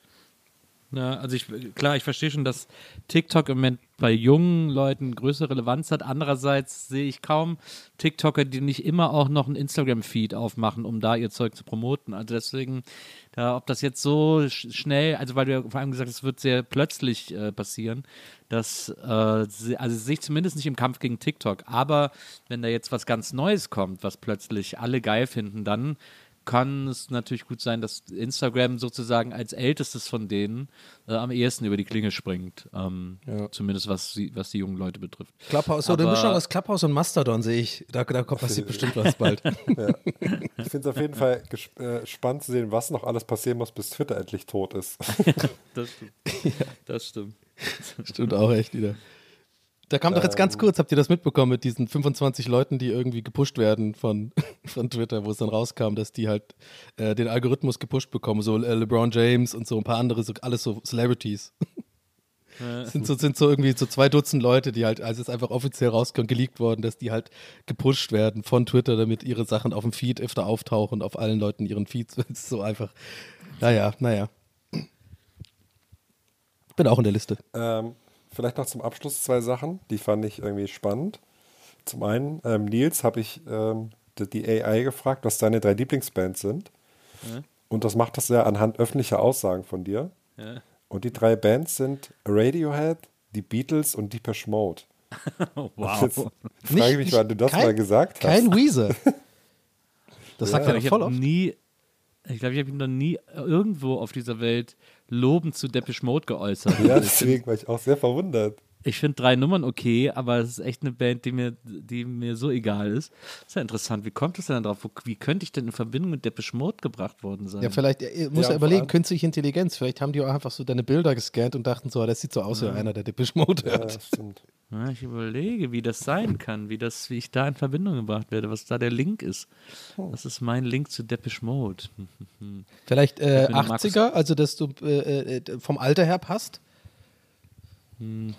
S4: Ja, also ich, klar, ich verstehe schon, dass TikTok im Moment bei jungen Leuten größere Relevanz hat. Andererseits sehe ich kaum TikToker, die nicht immer auch noch einen Instagram-Feed aufmachen, um da ihr Zeug zu promoten. Also deswegen, da, ob das jetzt so schnell, also weil du ja vor allem gesagt hast, es wird sehr plötzlich äh, passieren, dass, äh, also sehe ich zumindest nicht im Kampf gegen TikTok. Aber wenn da jetzt was ganz Neues kommt, was plötzlich alle geil finden, dann kann es natürlich gut sein, dass Instagram sozusagen als ältestes von denen äh, am ehesten über die Klinge springt. Ähm, ja. Zumindest was die, was die jungen Leute betrifft.
S2: Clubhouse, oder Mischung aus Clubhouse und Mastodon sehe ich. Da, da passiert bestimmt was bald. (laughs)
S3: Ja. Ich finde es auf jeden Fall äh, spannend zu sehen, was noch alles passieren muss, bis Twitter endlich tot ist. (laughs)
S4: das stimmt. (laughs) Das stimmt.
S2: Stimmt auch echt wieder. Da kam doch jetzt ganz ähm. kurz, habt ihr das mitbekommen mit diesen 25 Leuten, die irgendwie gepusht werden von, (laughs) von Twitter, wo es dann rauskam, dass die halt äh, den Algorithmus gepusht bekommen, so äh, LeBron James und so ein paar andere, so, alles so Celebrities. (laughs) Ja. sind, so, sind so irgendwie so zwei Dutzend Leute, die halt, als es einfach offiziell rauskommt, geleakt worden, dass die halt gepusht werden von Twitter, damit ihre Sachen auf dem Feed öfter auftauchen, auf allen Leuten ihren Feeds. (laughs) Das ist so einfach. Naja, naja. Bin auch in der Liste.
S3: Ähm, vielleicht noch zum Abschluss zwei Sachen, die fand ich irgendwie spannend. Zum einen, ähm, Nils, habe ich ähm, die AI gefragt, was deine drei Lieblingsbands sind. Ja. Und das macht das ja anhand öffentlicher Aussagen von dir. Ja. Und die drei Bands sind Radiohead, die Beatles und Deepesh Mode. (laughs)
S4: wow.
S3: Jetzt frage ich mich, wann du das
S2: kein,
S3: mal gesagt
S2: hast. Kein Weezer. (laughs)
S4: Das sagt ja, er voll oft. Nie, ich glaube, ich habe ihn noch nie irgendwo auf dieser Welt lobend zu Depeche Mode geäußert.
S3: Ja, deswegen war ich auch sehr verwundert.
S4: Ich finde drei Nummern okay, aber es ist echt eine Band, die mir, die mir so egal ist. Das ist ja interessant. Wie kommt es denn drauf? Wie könnte ich denn in Verbindung mit Depeche Mode gebracht worden sein?
S2: Ja, vielleicht äh, muss ja, er überlegen, künstliche Intelligenz. Vielleicht haben die auch einfach so deine Bilder gescannt und dachten so, das sieht so aus wie einer, der Depeche Mode hört. Ja, stimmt.
S4: Ja, ich überlege, wie das sein kann, wie, das, wie ich da in Verbindung gebracht werde, was da der Link ist. Oh. Das ist mein Link zu Depeche Mode. (laughs)
S2: Vielleicht äh, 80er, also dass du äh, äh, vom Alter her passt?
S4: Hm.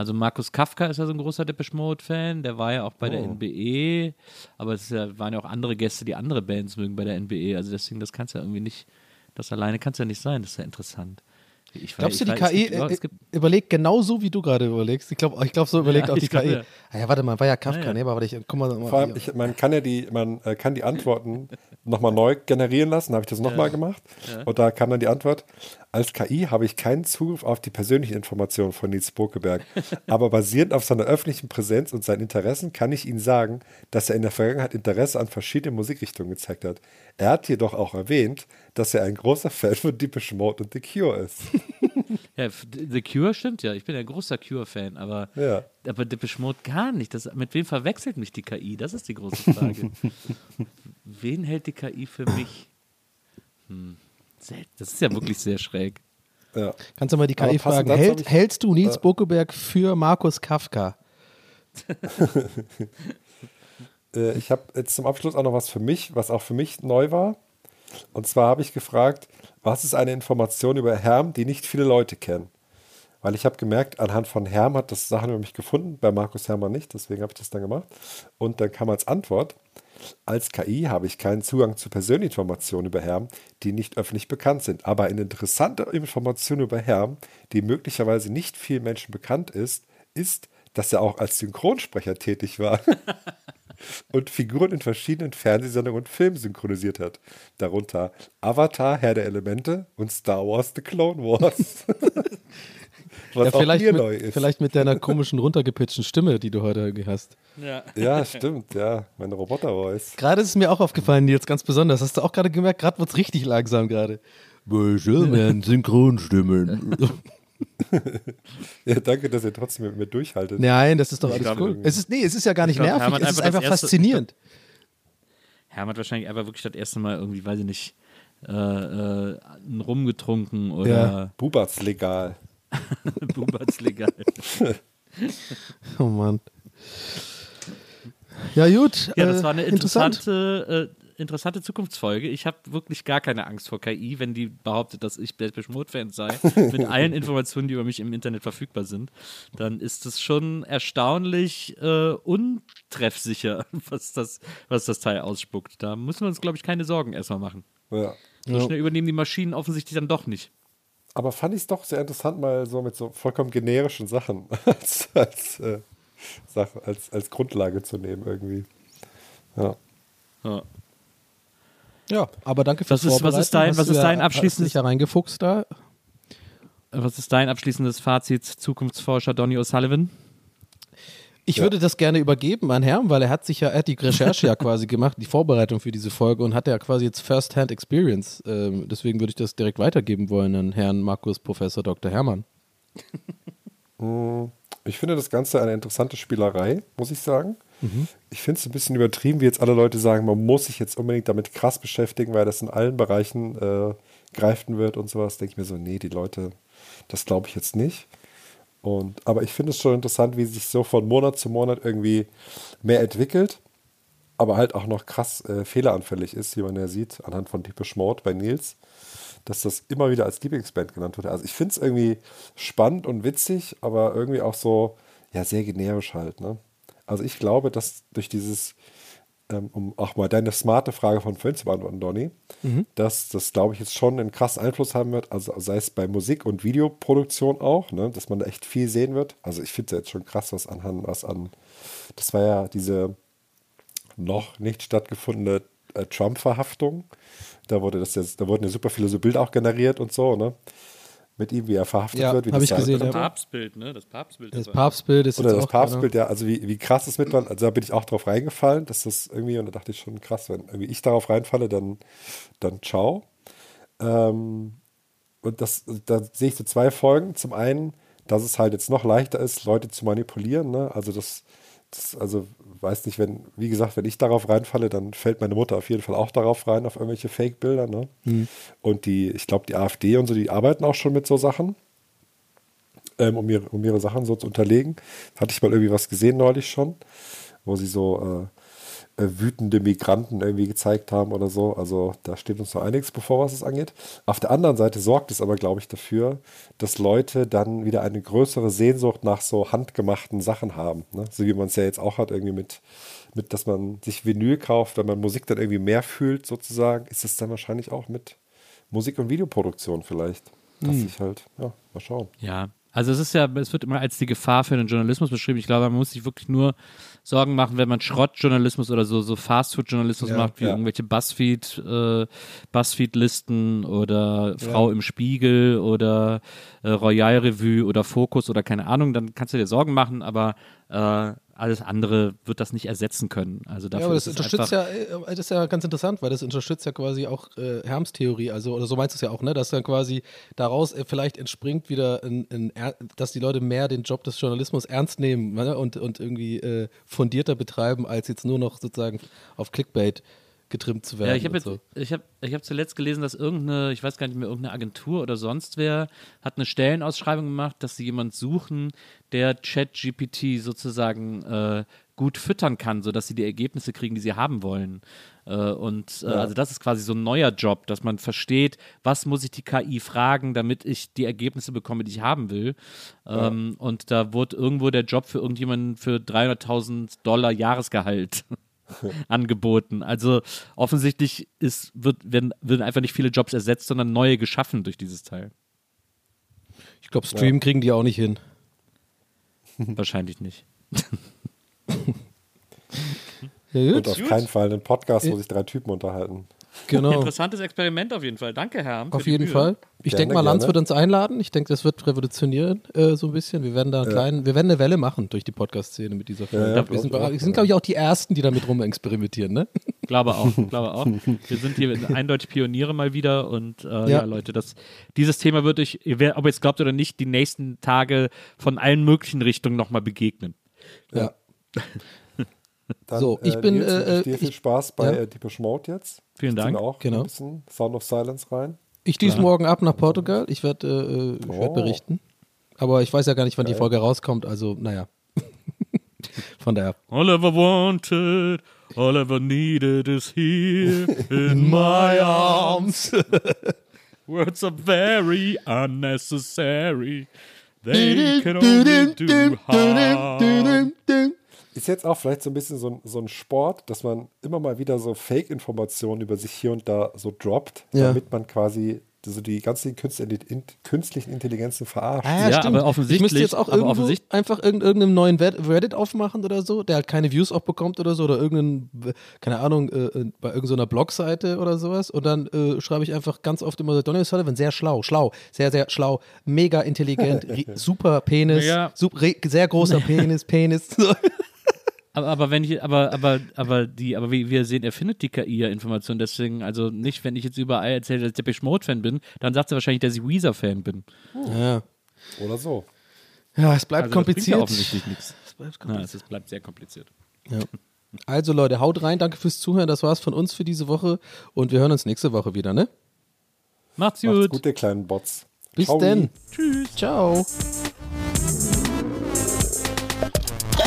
S4: Also Markus Kafka ist ja so ein großer Depeche Mode-Fan, der war ja auch bei oh. der NBE, aber es ja, waren ja auch andere Gäste, die andere Bands mögen bei der NBE. Also deswegen, das kann es ja irgendwie nicht, das alleine kann es ja nicht sein, das ist ja interessant.
S2: Ich Glaubst du, die KI gibt, äh, überlegt genauso, wie du gerade überlegst? Ich glaube, ich glaub, so überlegt ja, auch (laughs) die KI. Ja. Ah ja, warte mal, war ja Kafka, ja, ne? Aber ich, guck mal.
S3: Vor allem, ich, man kann ja die, man äh, kann die Antworten nochmal neu generieren lassen. Habe ich das nochmal gemacht. Und da kam dann die Antwort: Als KI habe ich keinen Zugriff auf die persönlichen Informationen von Nils Bokeberg. (laughs) Aber basierend auf seiner öffentlichen Präsenz und seinen Interessen kann ich Ihnen sagen, dass er in der Vergangenheit Interesse an verschiedenen Musikrichtungen gezeigt hat. Er hat jedoch auch erwähnt, dass er ein großer Fan von Deepish Mode und The Cure ist. (laughs)
S4: ja, The Cure stimmt ja. Ich bin ein großer Cure-Fan, aber,
S3: ja.
S4: aber Deepish Mode gar nicht. Das, mit wem verwechselt mich die KI? Das ist die große Frage. (laughs) Wen hält die KI für mich? Hm. Das ist ja wirklich sehr schräg.
S3: Ja.
S2: Kannst du mal die KI fragen, hält,
S3: ich-
S2: hältst du Nils
S3: äh,
S2: Bokeberg für Markus Kafka? (laughs)
S3: Äh, ich habe jetzt zum Abschluss auch noch was für mich, was auch für mich neu war. Und zwar habe ich gefragt, was ist eine Information über Herm, die nicht viele Leute kennen? Weil ich habe gemerkt, anhand von Herm hat das Sachen über mich gefunden, bei Markus Hermann nicht, deswegen habe ich das dann gemacht. Und dann kam als Antwort, als KI habe ich keinen Zugang zu persönlichen Informationen über Herm, die nicht öffentlich bekannt sind. Aber eine interessante Information über Herm, die möglicherweise nicht vielen Menschen bekannt ist, ist, dass er auch als Synchronsprecher tätig war (laughs) und Figuren in verschiedenen Fernsehsendungen und Filmen synchronisiert hat. Darunter Avatar, Herr der Elemente und Star Wars The Clone Wars. (laughs) Was
S2: Ja,
S3: auch
S2: vielleicht,
S3: mir neu
S2: mit,
S3: ist.
S2: vielleicht mit deiner komischen, runtergepitchten Stimme, die du heute irgendwie hast.
S4: Ja.
S3: Ja, (laughs) stimmt, ja. Meine Roboter-Voice.
S2: Gerade ist es mir auch aufgefallen, Nils, ganz besonders. Hast du auch gerade gemerkt, gerade wird es richtig langsam gerade. Schön, Synchronstimmen. (laughs) (laughs)
S3: Ja, danke, dass ihr trotzdem mit mir durchhaltet.
S2: Nein, das ist doch alles
S3: glaub,
S2: cool.
S3: irgendwie-
S2: Es ist, nee, es ist ja gar nicht
S4: glaub,
S2: nervig,
S4: Hermann
S2: es ist
S4: einfach erste-
S2: faszinierend.
S4: Hermann hat wahrscheinlich einfach wirklich das erste Mal irgendwie, weiß ich nicht, äh, äh, einen Rum getrunken oder
S2: Ja.
S3: Bubatz legal. (laughs)
S4: Buberts legal. (laughs)
S2: Oh Mann. Ja, gut.
S4: Ja, das
S2: äh,
S4: war eine
S2: interessant.
S4: interessante, äh, interessante Zukunftsfolge. Ich habe wirklich gar keine Angst vor KI, wenn die behauptet, dass ich Depeche Mode-Fan sei, (laughs) mit allen Informationen, die über mich im Internet verfügbar sind, dann ist es schon erstaunlich äh, untreffsicher, (laughs) was das, was das Teil ausspuckt. Da müssen wir uns, glaube ich, keine Sorgen erstmal machen.
S3: Ja.
S4: So schnell übernehmen die Maschinen offensichtlich dann doch nicht.
S3: Aber fand ich es doch sehr interessant, mal so mit so vollkommen generischen Sachen (laughs) als, als, äh, Sache, als, als Grundlage zu nehmen irgendwie. Ja.
S4: Ja.
S2: Ja, aber danke fürs
S4: Was ist- was ist dein- was ist dein
S2: ja-
S4: abschließendes-
S2: ja reingefuchst da.
S4: Was ist dein abschließendes Fazit, Zukunftsforscher Donny O'Sullivan?
S2: Ich würde das gerne übergeben an Herrn, weil er hat sich ja, er hat die Recherche ja (laughs) quasi gemacht, die Vorbereitung für diese Folge und hat ja quasi jetzt First-Hand Experience. Ähm, deswegen würde ich das direkt weitergeben wollen an Herrn Markus Professor Dr. Hermann. (laughs)
S3: Ich finde das Ganze eine interessante Spielerei, muss ich sagen. Ich finde es ein bisschen übertrieben, wie jetzt alle Leute sagen, man muss sich jetzt unbedingt damit krass beschäftigen, weil das in allen Bereichen äh, greifen wird und sowas. Denke ich mir so, nee, die Leute, das glaube ich jetzt nicht. Und, aber ich finde es schon interessant, wie sich so von Monat zu Monat irgendwie mehr entwickelt, aber halt auch noch krass äh, fehleranfällig ist, wie man ja sieht, anhand von Depeche Mode bei Nils, dass das immer wieder als Lieblingsband genannt wurde. Also ich finde es irgendwie spannend und witzig, aber irgendwie auch so, ja, sehr generisch halt. Ne? Also ich glaube, dass durch dieses, ähm, um auch mal deine smarte Frage von vorhin zu beantworten, Donny, dass das, glaube ich, jetzt schon einen krassen Einfluss haben wird, also sei es bei Musik- und Videoproduktion auch, ne? dass man da echt viel sehen wird. Also ich finde es jetzt schon krass, was anhand, was an, das war ja diese noch nicht stattgefundene äh, Trump-Verhaftung. Da wurde das jetzt, da wurden ja super viele so Bilder auch generiert und so, ne? Mit ihm, wie er verhaftet
S2: Ja,
S3: wird. wie
S2: hab
S3: das
S2: ich
S3: da-
S2: gesehen, ja.
S4: Papstbild, ne? Das Papstbild.
S2: Das Papstbild ist
S3: Oder
S2: jetzt
S3: das
S2: auch.
S3: Papstbild, ja, also wie, wie krass das mit war, also da bin ich auch drauf reingefallen, dass das irgendwie, und da dachte ich schon krass, wenn irgendwie ich darauf reinfalle, dann, dann ciao. Ähm, und das, da sehe ich so zwei Folgen. Zum einen, dass es halt jetzt noch leichter ist, Leute zu manipulieren, ne? Also das, das, also weiß nicht, wenn, wie gesagt, wenn ich darauf reinfalle, dann fällt meine Mutter auf jeden Fall auch darauf rein, auf irgendwelche Fake-Bilder, ne? Und die, ich glaube, die AfD und so, die arbeiten auch schon mit so Sachen ähm, um, ihre, um ihre Sachen so zu unterlegen. Hatte ich mal irgendwie was gesehen neulich schon, wo sie so äh, wütende Migranten irgendwie gezeigt haben oder so. Also da steht uns noch einiges bevor, was es angeht. Auf der anderen Seite sorgt es aber, glaube ich, dafür, dass Leute dann wieder eine größere Sehnsucht nach so handgemachten Sachen haben. Ne? So wie man es ja jetzt auch hat, irgendwie mit, mit, dass man sich Vinyl kauft, wenn man Musik dann irgendwie mehr fühlt, sozusagen, ist es dann wahrscheinlich auch mit Musik- und Videoproduktion vielleicht. Dass ich halt, ja, mal schauen.
S4: Ja, also es ist ja, es wird immer als die Gefahr für den Journalismus beschrieben. Ich glaube, man muss sich wirklich nur Sorgen machen, wenn man Schrottjournalismus oder so, so Fastfood-Journalismus
S2: Ja,
S4: macht, wie
S3: ja.
S4: irgendwelche Buzzfeed, äh, Buzzfeed-Listen oder Frau im Spiegel oder äh, Royal Revue oder Focus oder keine Ahnung, dann kannst du dir Sorgen machen, aber äh, alles andere wird das nicht ersetzen können. Also dafür
S2: Ja, aber das unterstützt ja, äh, das ist ja ganz interessant, weil das unterstützt ja quasi auch äh, Herms Theorie, also oder so meinst du es ja auch, ne, dass dann quasi daraus äh, vielleicht entspringt wieder, ein, ein, dass die Leute mehr den Job des Journalismus ernst nehmen ne, und, und irgendwie äh, fundierter betreiben, als jetzt nur noch sozusagen auf Clickbait getrimmt zu werden.
S4: Ja, ich habe
S2: so.
S4: ich habe, ich habe zuletzt gelesen, dass irgendeine, ich weiß gar nicht mehr, irgendeine Agentur oder sonst wer hat eine Stellenausschreibung gemacht, dass sie jemanden suchen, der ChatGPT sozusagen äh, gut füttern kann, sodass sie die Ergebnisse kriegen, die sie haben wollen. Äh, und äh, also das ist quasi so ein neuer Job, dass man versteht, was muss ich die KI fragen, damit ich die Ergebnisse bekomme, die ich haben will. Ähm, und da wurde irgendwo der Job für irgendjemanden für 300.000 Dollar Jahresgehalt (laughs) (laughs) angeboten. Also offensichtlich ist, wird, werden, werden einfach nicht viele Jobs ersetzt, sondern neue geschaffen durch dieses Teil.
S2: Ich glaube, Stream kriegen die auch nicht hin. (laughs) (laughs)
S4: Wahrscheinlich nicht.
S2: Ja,
S3: Und auf keinen Fall einen Podcast, wo sich drei Typen unterhalten.
S2: Genau.
S4: Interessantes Experiment auf jeden Fall. Danke, Herr.
S2: Auf jeden Fall. Ich denke mal, Lanz
S3: gerne.
S2: wird uns einladen. Ich denke, das wird revolutionieren, äh, so ein bisschen. Wir werden da einen kleinen, wir werden eine Welle machen durch die Podcast-Szene mit dieser Folge.
S3: Ja, ja,
S2: wir sind, sind glaube ich, auch die Ersten, die damit rum experimentieren, ne? (laughs)
S4: Glaube auch, glaube auch. Wir sind hier eindeutig Pioniere mal wieder und äh, ja.
S2: Ja.
S4: Leute, das, dieses Thema wird euch, wer- ob ihr es glaubt oder nicht, die nächsten Tage von allen möglichen Richtungen nochmal begegnen.
S2: Ja. (laughs)
S3: Dann,
S2: So, ich bin,
S3: Nils,
S2: äh,
S3: dir
S2: ich-
S3: viel Spaß bei
S2: ja.
S3: äh, Deepish Mode jetzt.
S4: Vielen Dank.
S3: auch
S2: Genau.
S3: ein bisschen Sound of Silence rein.
S2: Ich düse morgen ab nach Portugal. Ich werde äh, ich werd
S3: Oh.
S2: berichten. Aber ich weiß ja gar nicht, wann die Folge rauskommt. Also, naja. (laughs) Von daher.
S4: All I ever wanted, all I ever needed is here in (laughs) my arms. Words are very unnecessary. They can only do harm.
S3: Ist jetzt auch vielleicht so ein bisschen so ein, so ein Sport, dass man immer mal wieder so Fake-Informationen über sich hier und da so droppt,
S2: Ja.
S3: damit man quasi so die ganzen künstlichen, in- künstlichen Intelligenzen verarscht.
S2: Ah,
S4: Ja,
S2: stimmt.
S4: aber offensichtlich-
S2: Ich müsste jetzt auch
S4: aber
S2: irgendwo
S4: offensichtlich-
S2: einfach irgend- irgendeinem neuen Red- Reddit aufmachen oder so, der halt keine Views auch bekommt oder so, oder irgendeinen, keine Ahnung, äh, äh, bei irgendeiner Blogseite oder sowas. Und dann äh, schreibe ich einfach ganz oft immer so, Donald Sullivan, sehr schlau, schlau, sehr, sehr schlau, mega intelligent, (laughs) super Penis,
S4: Ja.
S2: sup- re- sehr großer Penis, Penis. So. (laughs)
S4: Aber, aber wenn ich, aber, aber, aber die, aber wie wir sehen, er findet die KI ja Informationen, deswegen, also nicht, wenn ich jetzt überall erzähle, dass ich Depeche Mode Fan bin, dann sagt sie wahrscheinlich, dass ich Weezer Fan bin.
S2: Ja.
S3: Oder so.
S2: ja, es bleibt
S4: Also das
S2: kompliziert.
S4: ja offensichtlich nichts.
S2: Es bleibt
S4: Ja,
S2: kompliziert.
S4: es ist, bleibt sehr kompliziert.
S2: Ja. Also Leute, haut rein, danke fürs Zuhören. Das war's von uns für diese Woche und wir hören uns nächste Woche wieder, ne?
S4: Macht's
S3: Macht's
S4: gut.
S3: gut, ihr kleinen Bots.
S2: Bis
S3: Ciao.
S2: denn. Tschüss. Ciao.